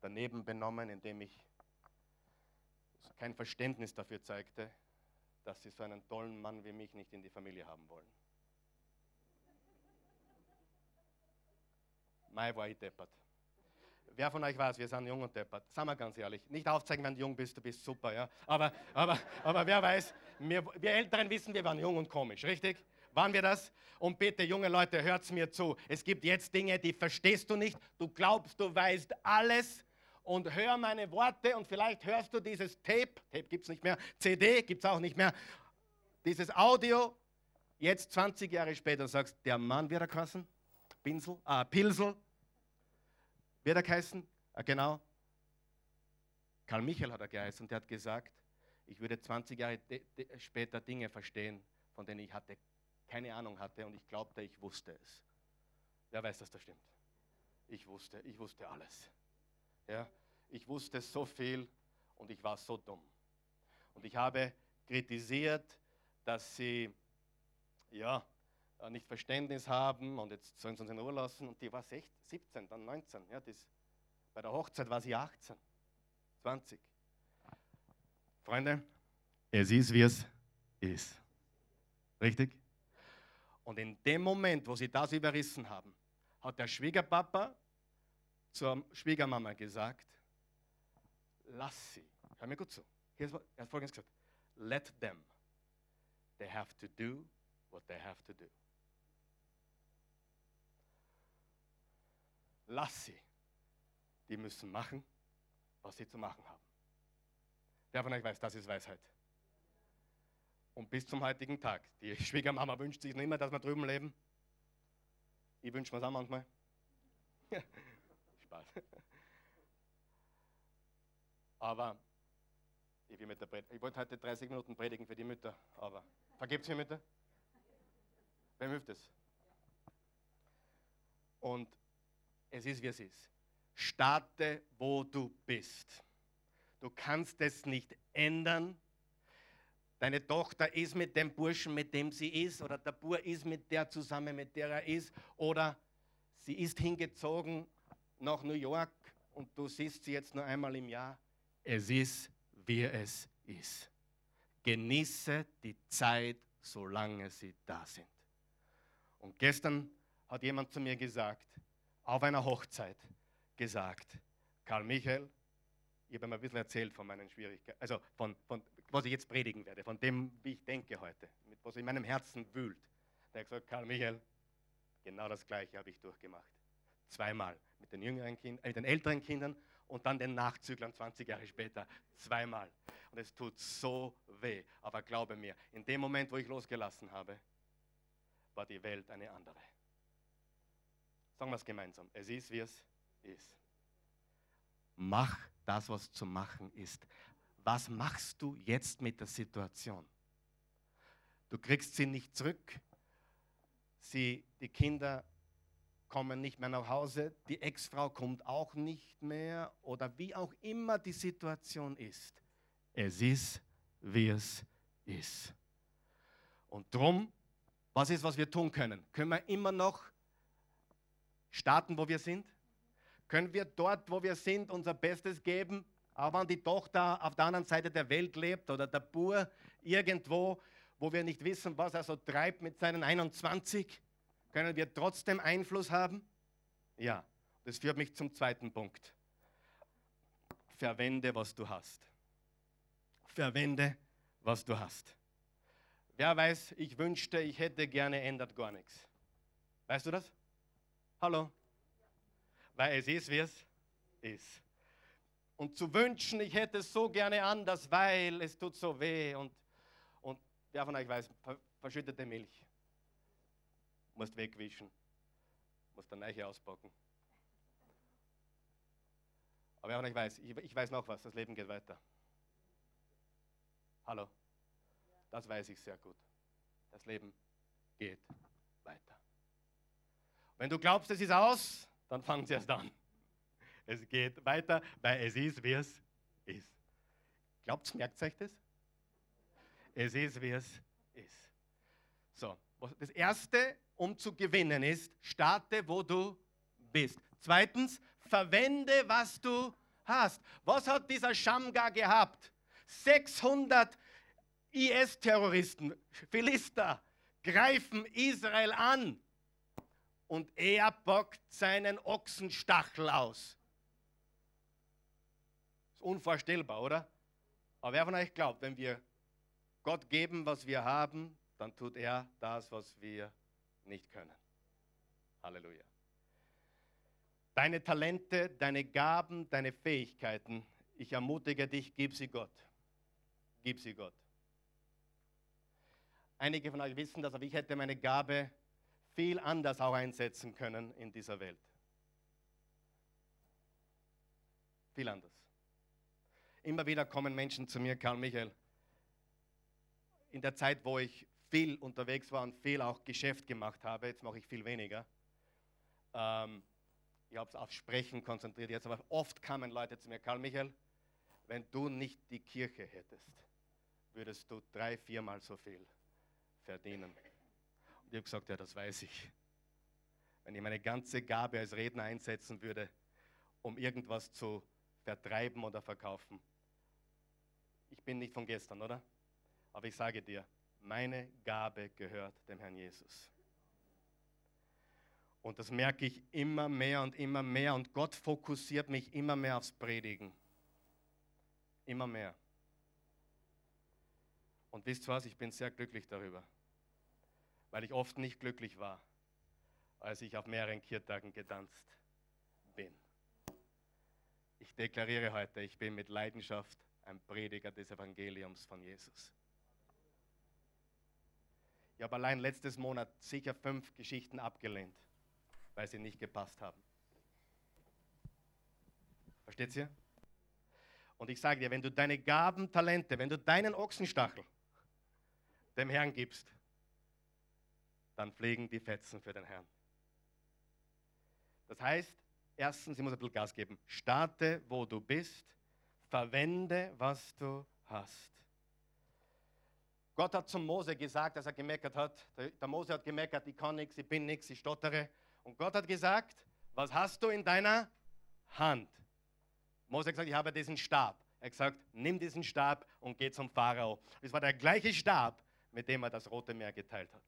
daneben benommen, indem ich kein Verständnis dafür zeigte, dass sie so einen tollen Mann wie mich nicht in die Familie haben wollen. Mai war ich deppert. Wer von euch weiß, wir sind jung und deppert. Sagen wir ganz ehrlich. Nicht aufzeigen, wenn du jung bist, du bist super, ja. Aber, aber, aber wer weiß, wir, wir Älteren wissen, wir waren jung und komisch, richtig? Waren wir das? Und bitte, junge Leute, hört mir zu. Es gibt jetzt Dinge, die verstehst du nicht. Du glaubst, du weißt alles. Und hör meine Worte und vielleicht hörst du dieses Tape. Tape gibt es nicht mehr. CD gibt es auch nicht mehr. Dieses Audio. Jetzt 20 Jahre später sagst, der Mann wird er kassen. Pinsel, ah, Pilsel, wird er geheißen? Ah, genau. Karl Michael hat er geheißen der hat gesagt, ich würde 20 Jahre später Dinge verstehen, von denen ich hatte, keine Ahnung hatte und ich glaubte, ich wusste es. Wer weiß, dass das stimmt? Ich wusste, ich wusste alles. Ja, ich wusste so viel und ich war so dumm. Und ich habe kritisiert, dass sie ja, äh, nicht Verständnis haben und jetzt sollen sie uns in Ruhe lassen. Und die war 16, 17, dann 19. Ja, das, bei der Hochzeit war sie 18, 20. Freunde, es ist, wie es ist. Richtig? Und in dem Moment, wo sie das überrissen haben, hat der Schwiegerpapa zur Schwiegermama gesagt, lass sie. Hör mir gut zu. Er hat folgendes gesagt, let them. They have to do what they have to do. lass sie. Die müssen machen, was sie zu machen haben. Wer von euch weiß, das ist Weisheit. Und bis zum heutigen Tag. Die Schwiegermama wünscht sich nicht mehr, dass wir drüben leben. Ich wünsche mir es auch manchmal. Spaß. Aber ich, will mit der ich wollte heute 30 Minuten predigen für die Mütter, aber vergebt mir Mütter? Wem hilft es? Und es ist, wie es ist. Starte, wo du bist. Du kannst es nicht ändern. Deine Tochter ist mit dem Burschen, mit dem sie ist, oder der Bur ist mit der zusammen, mit der er ist, oder sie ist hingezogen nach New York und du siehst sie jetzt nur einmal im Jahr. Es ist, wie es ist. Genieße die Zeit, solange sie da sind. Und gestern hat jemand zu mir gesagt, auf einer Hochzeit gesagt, Karl Michael, ich habe ihm ein bisschen erzählt von meinen Schwierigkeiten, also von, von was ich jetzt predigen werde, von dem, wie ich denke heute, mit was in meinem Herzen wühlt. Der hat gesagt, Karl Michael, genau das Gleiche habe ich durchgemacht. Zweimal mit den, jüngeren kind, äh, mit den älteren Kindern und dann den Nachzüglern 20 Jahre später. Zweimal. Und es tut so weh. Aber glaube mir, in dem Moment, wo ich losgelassen habe, war die Welt eine andere. Sagen wir es gemeinsam. Es ist, wie es ist. Mach das, was zu machen ist. Was machst du jetzt mit der Situation? Du kriegst sie nicht zurück. Sie, die Kinder kommen nicht mehr nach Hause. Die Ex-Frau kommt auch nicht mehr. Oder wie auch immer die Situation ist. Es ist, wie es ist. Und drum, was ist, was wir tun können? Können wir immer noch starten, wo wir sind? Können wir dort, wo wir sind, unser Bestes geben? Auch wenn die Tochter auf der anderen Seite der Welt lebt oder der Bur irgendwo, wo wir nicht wissen, was er so treibt mit seinen 21, können wir trotzdem Einfluss haben? Ja, das führt mich zum zweiten Punkt. Verwende, was du hast. Verwende, was du hast. Wer weiß, ich wünschte, ich hätte gerne, ändert gar nichts. Weißt du das? Hallo? Weil es ist, wie es ist. Und zu wünschen, ich hätte es so gerne anders, weil es tut so weh. Und, und wer von euch weiß, verschüttete Milch. Musst wegwischen. Musst der Neiche auspacken. Aber von euch weiß, ich, ich weiß noch was, das Leben geht weiter. Hallo? Das weiß ich sehr gut. Das Leben geht weiter. Wenn du glaubst, es ist aus, dann fangen sie erst an. Es geht weiter, weil es ist, wie es ist. Glaubt merkt euch das? Es ist, wie es ist. So, das Erste, um zu gewinnen, ist, starte, wo du bist. Zweitens, verwende, was du hast. Was hat dieser Schamgar gehabt? 600 IS-Terroristen, Philister, greifen Israel an und er bockt seinen Ochsenstachel aus. Ist unvorstellbar, oder? Aber wer von euch glaubt, wenn wir Gott geben, was wir haben, dann tut er das, was wir nicht können. Halleluja. Deine Talente, deine Gaben, deine Fähigkeiten, ich ermutige dich, gib sie Gott. Gib sie Gott. Einige von euch wissen das, aber ich hätte meine Gabe viel anders auch einsetzen können in dieser Welt. Viel anders. Immer wieder kommen Menschen zu mir, Karl Michael, in der Zeit, wo ich viel unterwegs war und viel auch Geschäft gemacht habe, jetzt mache ich viel weniger. Ähm, ich habe es auf Sprechen konzentriert jetzt, aber oft kamen Leute zu mir, Karl Michael, wenn du nicht die Kirche hättest, würdest du drei, viermal so viel verdienen. Und ich habe gesagt, ja, das weiß ich. Wenn ich meine ganze Gabe als Redner einsetzen würde, um irgendwas zu vertreiben oder verkaufen. Ich bin nicht von gestern, oder? Aber ich sage dir, meine Gabe gehört dem Herrn Jesus. Und das merke ich immer mehr und immer mehr. Und Gott fokussiert mich immer mehr aufs Predigen. Immer mehr. Und wisst ihr was, ich bin sehr glücklich darüber weil ich oft nicht glücklich war, als ich auf mehreren Kirtagen getanzt bin. Ich deklariere heute, ich bin mit Leidenschaft ein Prediger des Evangeliums von Jesus. Ich habe allein letztes Monat sicher fünf Geschichten abgelehnt, weil sie nicht gepasst haben. Versteht ihr? Und ich sage dir, wenn du deine Gaben, Talente, wenn du deinen Ochsenstachel dem Herrn gibst, dann fliegen die Fetzen für den Herrn. Das heißt, erstens, ich muss ein bisschen Gas geben. Starte, wo du bist. Verwende, was du hast. Gott hat zum Mose gesagt, als er gemeckert hat, der Mose hat gemeckert, ich kann nichts, ich bin nichts, ich stottere. Und Gott hat gesagt, was hast du in deiner Hand? Mose hat gesagt, ich habe diesen Stab. Er hat gesagt, nimm diesen Stab und geh zum Pharao. Es war der gleiche Stab, mit dem er das Rote Meer geteilt hat.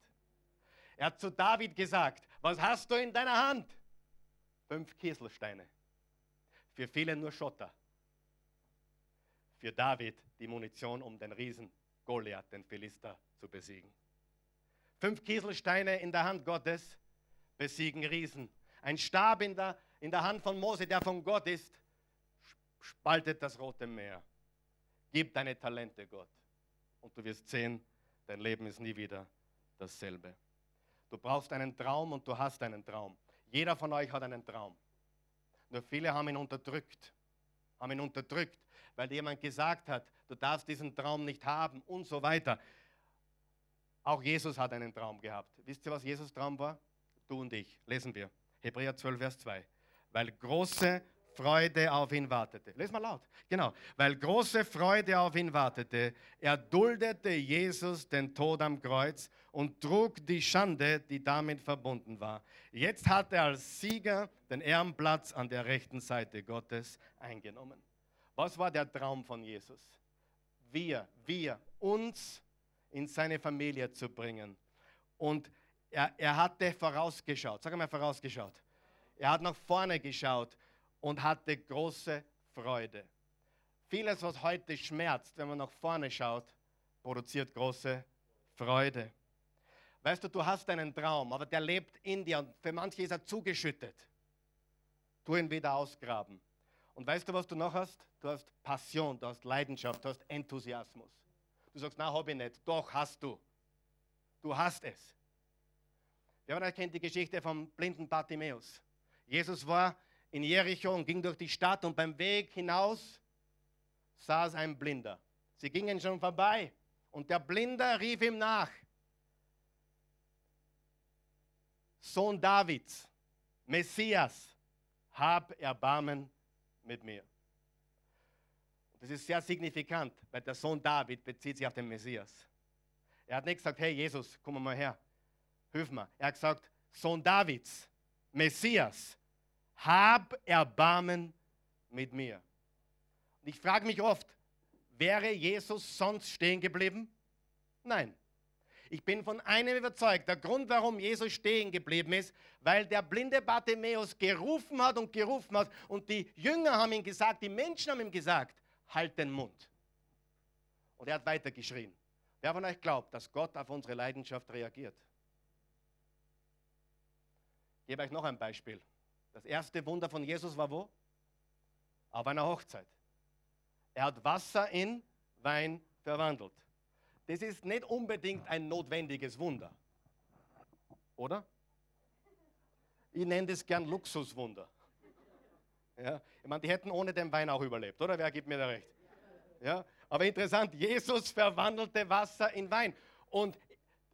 Er hat zu David gesagt, was hast du in deiner Hand? Fünf Kieselsteine. Für viele nur Schotter. Für David die Munition, um den Riesen Goliath, den Philister, zu besiegen. Fünf Kieselsteine in der Hand Gottes besiegen Riesen. Ein Stab in der, in der Hand von Mose, der von Gott ist, spaltet das Rote Meer. Gib deine Talente Gott. Und du wirst sehen, dein Leben ist nie wieder dasselbe. Du brauchst einen Traum und du hast einen Traum. Jeder von euch hat einen Traum. Nur viele haben ihn unterdrückt. Haben ihn unterdrückt, weil jemand gesagt hat, du darfst diesen Traum nicht haben und so weiter. Auch Jesus hat einen Traum gehabt. Wisst ihr, was Jesus Traum war? Du und ich. Lesen wir. Hebräer 12, Vers 2. Weil große Freude auf ihn wartete. Lies mal laut. Genau. Weil große Freude auf ihn wartete, erduldete Jesus den Tod am Kreuz und trug die Schande, die damit verbunden war. Jetzt hat er als Sieger den Ehrenplatz an der rechten Seite Gottes eingenommen. Was war der Traum von Jesus? Wir, wir, uns in seine Familie zu bringen. Und er, er hatte vorausgeschaut. Sag mal vorausgeschaut. Er hat nach vorne geschaut und hatte große Freude. Vieles, was heute schmerzt, wenn man nach vorne schaut, produziert große Freude. Weißt du, du hast einen Traum, aber der lebt in dir und für manche ist er zugeschüttet. Tu ihn wieder ausgraben. Und weißt du, was du noch hast? Du hast Passion, du hast Leidenschaft, du hast Enthusiasmus. Du sagst, na, habe ich nicht. Doch, hast du. Du hast es. Wer von euch kennt die Geschichte vom blinden Bartimäus? Jesus war in Jericho und ging durch die Stadt und beim Weg hinaus saß ein Blinder. Sie gingen schon vorbei und der Blinde rief ihm nach. Sohn Davids, Messias, hab Erbarmen mit mir. Das ist sehr signifikant, weil der Sohn David bezieht sich auf den Messias. Er hat nicht gesagt, hey Jesus, komm mal her, hilf mir. Er hat gesagt, Sohn Davids, Messias, hab Erbarmen mit mir. Und ich frage mich oft, wäre Jesus sonst stehen geblieben? Nein. Ich bin von einem überzeugt. Der Grund, warum Jesus stehen geblieben ist, weil der blinde Bartimäus gerufen hat und gerufen hat und die Jünger haben ihm gesagt, die Menschen haben ihm gesagt, halt den Mund. Und er hat weiter geschrien. Wer von euch glaubt, dass Gott auf unsere Leidenschaft reagiert? Ich gebe euch noch ein Beispiel. Das erste Wunder von Jesus war wo? Auf einer Hochzeit. Er hat Wasser in Wein verwandelt. Das ist nicht unbedingt ein notwendiges Wunder. Oder? Ich nenne das gern Luxuswunder. Ja? Ich meine, die hätten ohne den Wein auch überlebt, oder? Wer gibt mir da recht? Ja? Aber interessant, Jesus verwandelte Wasser in Wein. Und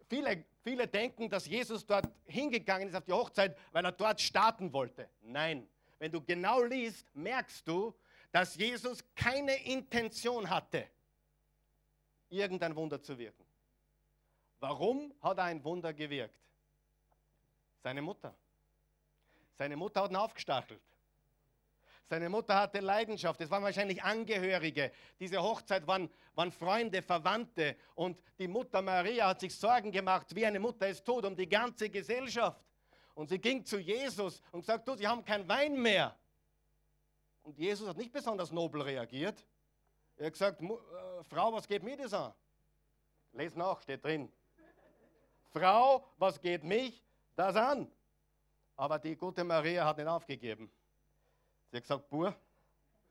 viele, viele denken, dass Jesus dort hingegangen ist auf die Hochzeit, weil er dort starten wollte. Nein. Wenn du genau liest, merkst du, dass Jesus keine Intention hatte, irgendein Wunder zu wirken. Warum hat er ein Wunder gewirkt? Seine Mutter. Seine Mutter hat ihn aufgestachelt. Seine Mutter hatte Leidenschaft. Es waren wahrscheinlich Angehörige. Diese Hochzeit waren, waren Freunde, Verwandte. Und die Mutter Maria hat sich Sorgen gemacht, wie eine Mutter es tut, um die ganze Gesellschaft. Und sie ging zu Jesus und sagt, du, sie haben kein Wein mehr. Und Jesus hat nicht besonders nobel reagiert. Er hat gesagt, äh, Frau, was geht mir das an? Les nach, steht drin. Frau, was geht mich das an? Aber die gute Maria hat nicht aufgegeben. Sie hat gesagt, Bur.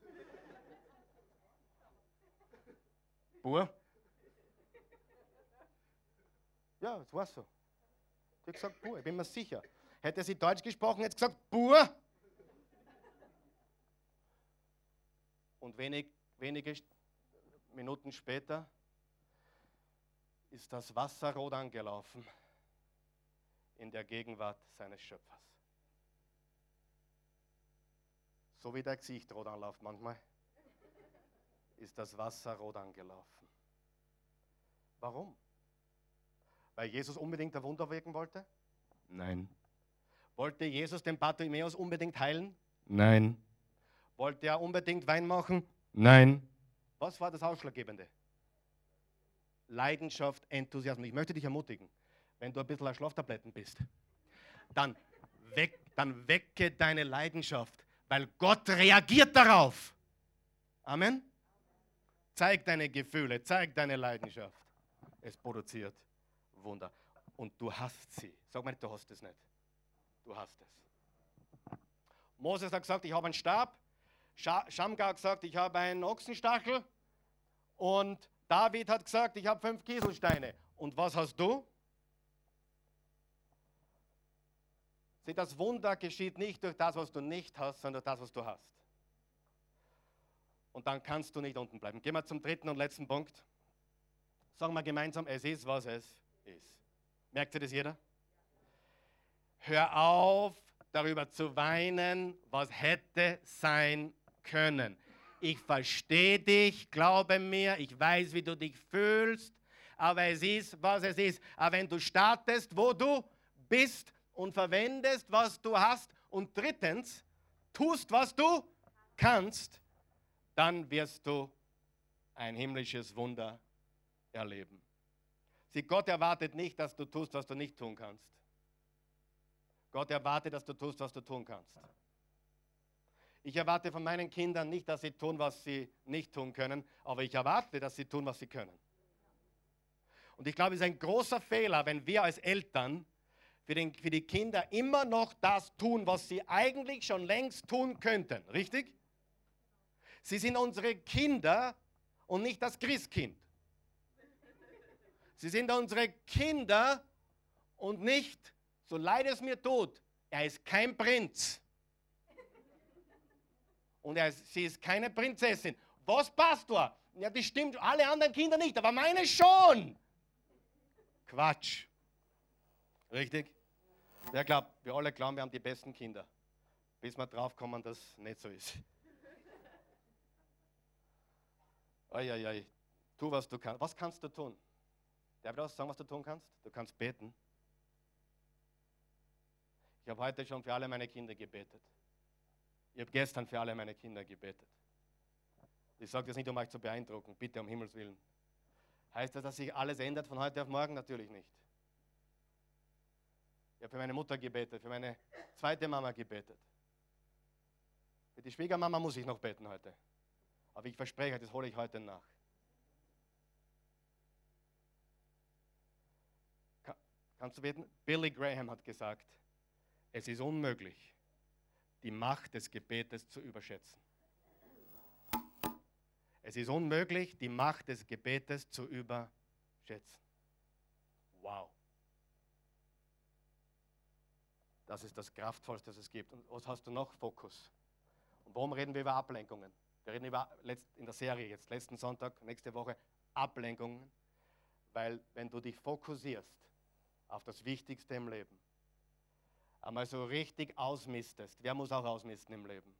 Bur. Ja, das war so. Sie hat gesagt, Bur, ich bin mir sicher. Hätte sie Deutsch gesprochen, hätte sie gesagt, Bur. Und wenig, wenige Minuten später ist das Wasser rot angelaufen in der Gegenwart seines Schöpfers. So wie der Gesicht rot anläuft manchmal, ist das Wasser rot angelaufen. Warum? Weil Jesus unbedingt ein Wunder wirken wollte? Nein. Wollte Jesus den Bartimäus unbedingt heilen? Nein. Wollte er unbedingt Wein machen? Nein. Was war das Ausschlaggebende? Leidenschaft, Enthusiasmus. Ich möchte dich ermutigen, wenn du ein bisschen auf Schlaftabletten bist, dann, weck, dann wecke deine Leidenschaft weil Gott reagiert darauf. Amen. Zeig deine Gefühle, zeig deine Leidenschaft. Es produziert Wunder. Und du hast sie. Sag mal, du hast es nicht. Du hast es. Moses hat gesagt, ich habe einen Stab. Schamgar gesagt, ich habe einen Ochsenstachel. Und David hat gesagt, ich habe fünf Kieselsteine. Und was hast du? Sieh, das Wunder geschieht nicht durch das, was du nicht hast, sondern durch das, was du hast. Und dann kannst du nicht unten bleiben. Gehen wir zum dritten und letzten Punkt. Sagen wir gemeinsam, es ist, was es ist. Merkt ihr das jeder? Hör auf, darüber zu weinen, was hätte sein können. Ich verstehe dich, glaube mir, ich weiß, wie du dich fühlst, aber es ist, was es ist. Aber wenn du startest, wo du bist, und verwendest, was du hast und drittens tust, was du kannst, dann wirst du ein himmlisches Wunder erleben. Sieh, Gott erwartet nicht, dass du tust, was du nicht tun kannst. Gott erwartet, dass du tust, was du tun kannst. Ich erwarte von meinen Kindern nicht, dass sie tun, was sie nicht tun können, aber ich erwarte, dass sie tun, was sie können. Und ich glaube, es ist ein großer Fehler, wenn wir als Eltern für, den, für die Kinder immer noch das tun, was sie eigentlich schon längst tun könnten. Richtig? Sie sind unsere Kinder und nicht das Christkind. Sie sind unsere Kinder und nicht, so leid es mir tut, er ist kein Prinz. Und er sie ist keine Prinzessin. Was, Pastor? Ja, das stimmt, alle anderen Kinder nicht, aber meine schon. Quatsch. Richtig? Wer glaubt, wir alle glauben, wir haben die besten Kinder. Bis wir drauf kommen, dass es nicht so ist. Eieiei, tu, was du kannst. Was kannst du tun? Darf ich das sagen, was du tun kannst? Du kannst beten. Ich habe heute schon für alle meine Kinder gebetet. Ich habe gestern für alle meine Kinder gebetet. Ich sage das nicht, um euch zu beeindrucken, bitte um Himmels Willen. Heißt das, dass sich alles ändert von heute auf morgen? Natürlich nicht. Ich habe für meine Mutter gebetet, für meine zweite Mama gebetet. Für die Schwiegermama muss ich noch beten heute. Aber ich verspreche, das hole ich heute nach. Kannst du beten? Billy Graham hat gesagt, es ist unmöglich, die Macht des Gebetes zu überschätzen. Es ist unmöglich, die Macht des Gebetes zu überschätzen. Wow. Das ist das Kraftvollste, das es gibt. Und was hast du noch? Fokus. Und warum reden wir über Ablenkungen? Wir reden über, in der Serie jetzt, letzten Sonntag, nächste Woche, Ablenkungen. Weil wenn du dich fokussierst auf das Wichtigste im Leben, einmal so richtig ausmistest, wer muss auch ausmisten im Leben?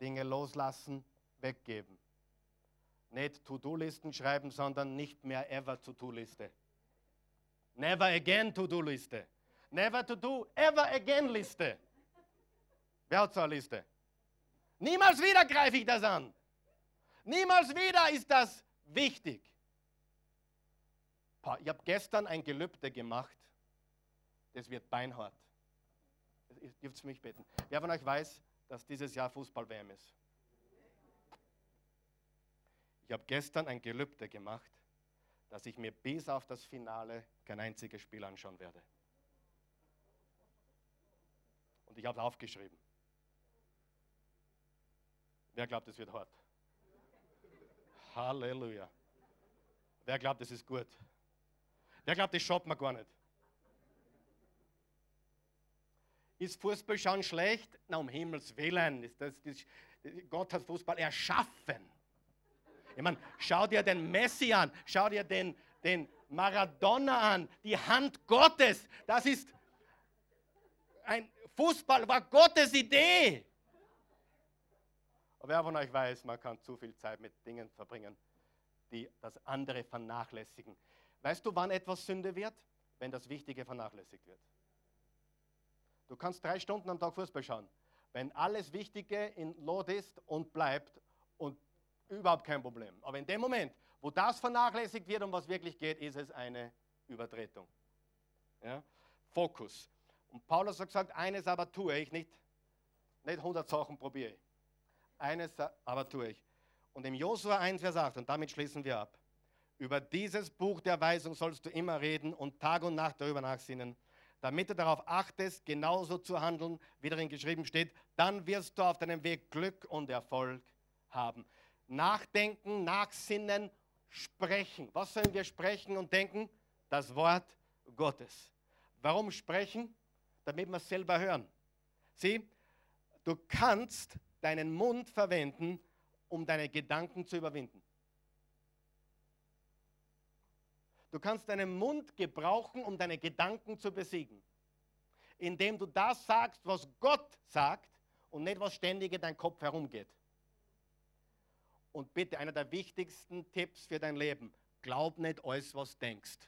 Dinge loslassen, weggeben. Nicht To-Do-Listen schreiben, sondern nicht mehr ever To-Do-Liste. Never again To-Do-Liste. Never to do, ever again Liste. Wer hat so eine Liste? Niemals wieder greife ich das an. Niemals wieder ist das wichtig. Ich habe gestern ein Gelübde gemacht, das wird beinhart. Ihr dürft mich beten. Wer von euch weiß, dass dieses Jahr Fußball-WM ist? Ich habe gestern ein Gelübde gemacht, dass ich mir bis auf das Finale kein einziges Spiel anschauen werde. Und ich habe es aufgeschrieben. Wer glaubt, es wird hart? Halleluja. Wer glaubt, es ist gut? Wer glaubt, das schaut man gar nicht? Ist Fußball schon schlecht? Na, um Himmels Willen. Ist das, das, Gott hat Fußball erschaffen. Ich meine, schau dir den Messi an, schau dir den, den Maradona an, die Hand Gottes. Das ist ein Fußball war Gottes Idee. Aber wer von euch weiß, man kann zu viel Zeit mit Dingen verbringen, die das andere vernachlässigen. Weißt du, wann etwas Sünde wird? Wenn das Wichtige vernachlässigt wird. Du kannst drei Stunden am Tag Fußball schauen. Wenn alles Wichtige in Lot ist und bleibt und überhaupt kein Problem. Aber in dem Moment, wo das vernachlässigt wird, um was wirklich geht, ist es eine Übertretung. Ja? Fokus. Und Paulus hat gesagt, eines aber tue ich nicht. Nicht 100 Sachen probiere ich. Eines aber tue ich. Und im Josua 1, Vers 8, und damit schließen wir ab. Über dieses Buch der Weisung sollst du immer reden und Tag und Nacht darüber nachsinnen, damit du darauf achtest, genauso zu handeln, wie darin geschrieben steht, dann wirst du auf deinem Weg Glück und Erfolg haben. Nachdenken, nachsinnen, sprechen. Was sollen wir sprechen und denken? Das Wort Gottes. Warum sprechen? damit wir es selber hören. Sieh, du kannst deinen Mund verwenden, um deine Gedanken zu überwinden. Du kannst deinen Mund gebrauchen, um deine Gedanken zu besiegen. Indem du das sagst, was Gott sagt und nicht, was ständig in deinem Kopf herumgeht. Und bitte, einer der wichtigsten Tipps für dein Leben, glaub nicht alles, was denkst.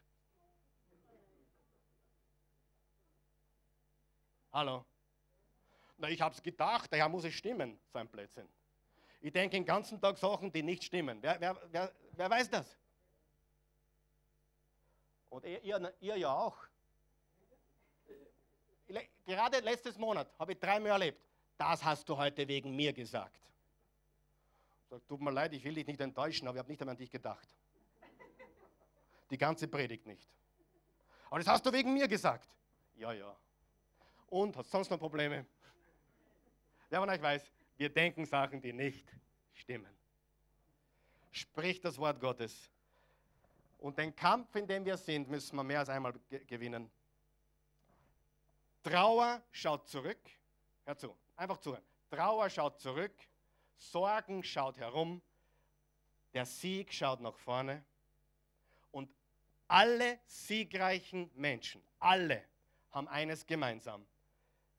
Hallo? Na, ich habe es gedacht, daher muss es stimmen, so ein Blödsinn. Ich denke den ganzen Tag Sachen, die nicht stimmen. Wer, wer, wer, wer weiß das? Und ihr, ihr, ihr ja auch. Gerade letztes Monat habe ich dreimal erlebt. Das hast du heute wegen mir gesagt. Sag, tut mir leid, ich will dich nicht enttäuschen, aber ich habe nicht einmal an dich gedacht. Die ganze Predigt nicht. Aber das hast du wegen mir gesagt. Ja, ja. Und hat sonst noch Probleme? Wer von euch weiß, wir denken Sachen, die nicht stimmen. Sprich das Wort Gottes. Und den Kampf, in dem wir sind, müssen wir mehr als einmal gewinnen. Trauer schaut zurück. Hör zu, einfach zuhören. Trauer schaut zurück. Sorgen schaut herum. Der Sieg schaut nach vorne und alle siegreichen Menschen, alle haben eines gemeinsam.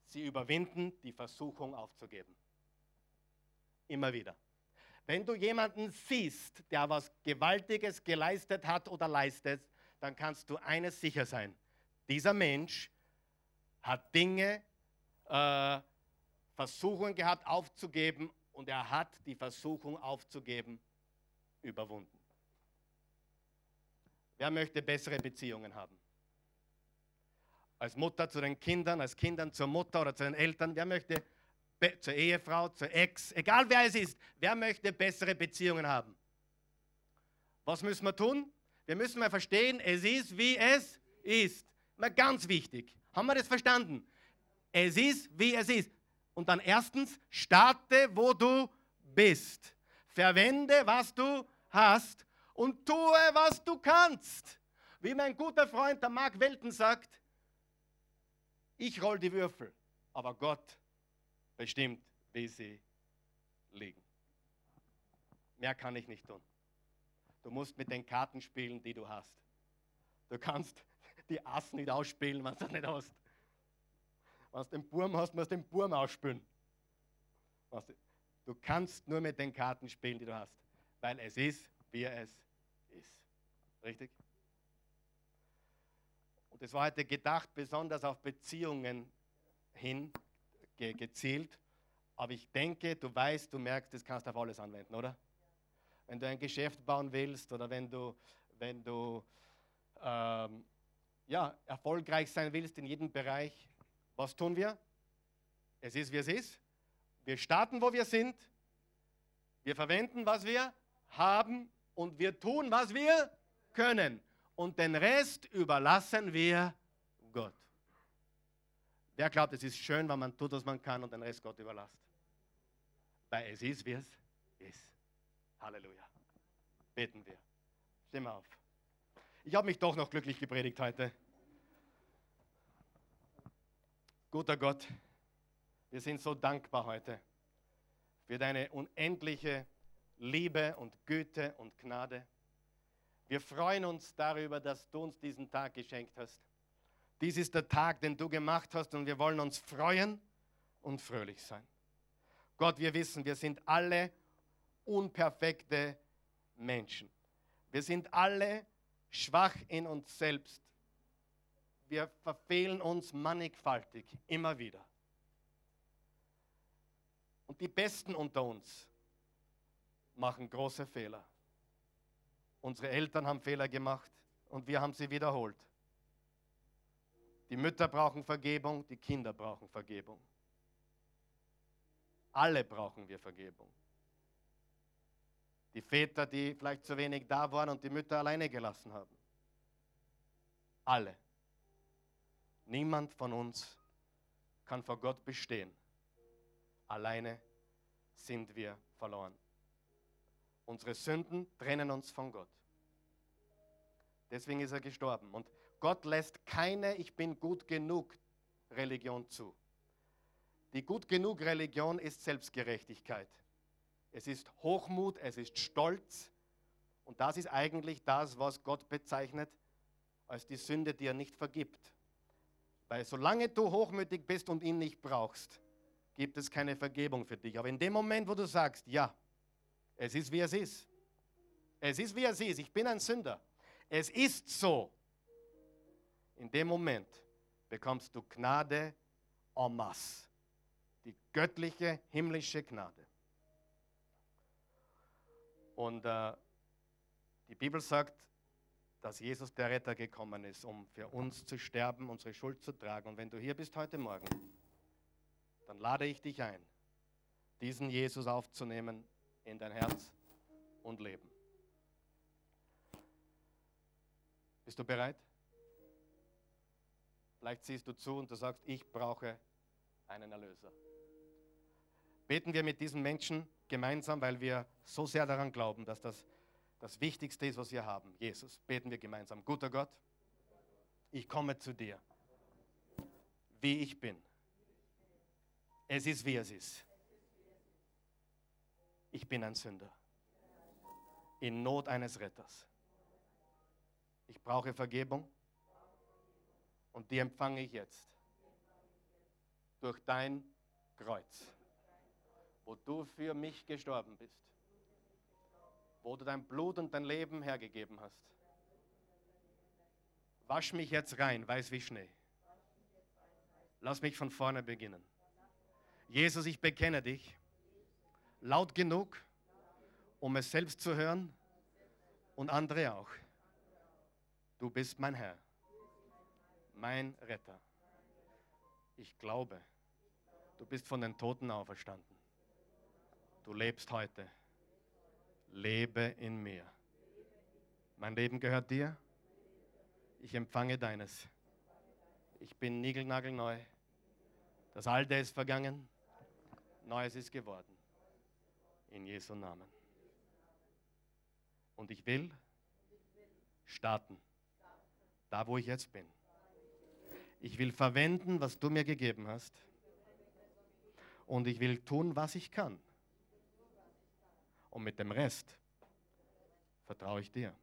Sie überwinden die Versuchung aufzugeben. Immer wieder. Wenn du jemanden siehst, der was Gewaltiges geleistet hat oder leistet, dann kannst du eines sicher sein. Dieser Mensch hat Dinge, äh, Versuchungen gehabt aufzugeben und er hat die Versuchung aufzugeben überwunden. Wer möchte bessere Beziehungen haben? Als Mutter zu den Kindern, als Kindern zur Mutter oder zu den Eltern. Wer möchte zur Ehefrau, zur Ex, egal wer es ist, wer möchte bessere Beziehungen haben? Was müssen wir tun? Wir müssen mal verstehen, es ist, wie es ist. Mal ganz wichtig. Haben wir das verstanden? Es ist, wie es ist. Und dann erstens, starte, wo du bist. Verwende, was du hast und tue, was du kannst. Wie mein guter Freund, der Mark Welten sagt, ich roll die Würfel, aber Gott bestimmt, wie sie liegen. Mehr kann ich nicht tun. Du musst mit den Karten spielen, die du hast. Du kannst die Ass nicht ausspielen, wenn du das nicht hast. Wenn du den Burm hast, musst du den Burm ausspielen. Du kannst nur mit den Karten spielen, die du hast, weil es ist, wie es ist. Richtig? Und es war heute gedacht, besonders auf Beziehungen hin ge gezielt. Aber ich denke, du weißt, du merkst, das kannst du auf alles anwenden, oder? Wenn du ein Geschäft bauen willst oder wenn du, wenn du ähm, ja, erfolgreich sein willst in jedem Bereich, was tun wir? Es ist, wie es ist. Wir starten, wo wir sind. Wir verwenden, was wir haben. Und wir tun, was wir können. Und den Rest überlassen wir Gott. Wer glaubt, es ist schön, wenn man tut, was man kann und den Rest Gott überlässt? Weil es ist, wie es ist. Halleluja. Beten wir. Stehen auf. Ich habe mich doch noch glücklich gepredigt heute. Guter Gott, wir sind so dankbar heute für deine unendliche Liebe und Güte und Gnade. Wir freuen uns darüber, dass du uns diesen Tag geschenkt hast. Dies ist der Tag, den du gemacht hast und wir wollen uns freuen und fröhlich sein. Gott, wir wissen, wir sind alle unperfekte Menschen. Wir sind alle schwach in uns selbst wir verfehlen uns mannigfaltig, immer wieder. Und die Besten unter uns machen große Fehler. Unsere Eltern haben Fehler gemacht und wir haben sie wiederholt. Die Mütter brauchen Vergebung, die Kinder brauchen Vergebung. Alle brauchen wir Vergebung. Die Väter, die vielleicht zu wenig da waren und die Mütter alleine gelassen haben. Alle. Niemand von uns kann vor Gott bestehen. Alleine sind wir verloren. Unsere Sünden trennen uns von Gott. Deswegen ist er gestorben. Und Gott lässt keine Ich bin gut genug Religion zu. Die gut genug Religion ist Selbstgerechtigkeit. Es ist Hochmut, es ist Stolz. Und das ist eigentlich das, was Gott bezeichnet als die Sünde, die er nicht vergibt. Weil solange du hochmütig bist und ihn nicht brauchst, gibt es keine Vergebung für dich. Aber in dem Moment, wo du sagst, ja, es ist wie es ist, es ist wie es ist, ich bin ein Sünder, es ist so, in dem Moment bekommst du Gnade en masse, die göttliche, himmlische Gnade. Und äh, die Bibel sagt, dass Jesus der Retter gekommen ist, um für uns zu sterben, unsere Schuld zu tragen. Und wenn du hier bist heute Morgen, dann lade ich dich ein, diesen Jesus aufzunehmen in dein Herz und Leben. Bist du bereit? Vielleicht siehst du zu und du sagst, ich brauche einen Erlöser. Beten wir mit diesen Menschen gemeinsam, weil wir so sehr daran glauben, dass das das Wichtigste ist, was wir haben. Jesus, beten wir gemeinsam. Guter Gott, ich komme zu dir, wie ich bin. Es ist, wie es ist. Ich bin ein Sünder. in Not eines Retters. Ich brauche Vergebung und die empfange ich jetzt durch dein Kreuz, wo du für mich gestorben bist, wo du dein Blut und dein Leben hergegeben hast. Wasch mich jetzt rein, weiß wie Schnee. Lass mich von vorne beginnen. Jesus, ich bekenne dich laut genug, um es selbst zu hören und andere auch. Du bist mein Herr, mein Retter. Ich glaube, du bist von den Toten auferstanden. Du lebst heute. Lebe in mir. Mein Leben gehört dir. Ich empfange deines. Ich bin niegelnagelneu. Das Alte ist vergangen. Neues ist geworden. In Jesu Namen. Und ich will starten, da wo ich jetzt bin. Ich will verwenden, was du mir gegeben hast. Und ich will tun, was ich kann. Und mit dem Rest vertraue ich dir.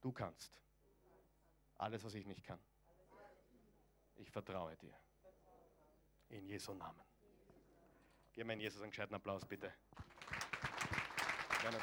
Du kannst. Alles, was ich nicht kann. Ich vertraue dir. In Jesu Namen. Gib mir in Jesus einen gescheiten Applaus, bitte. Gerne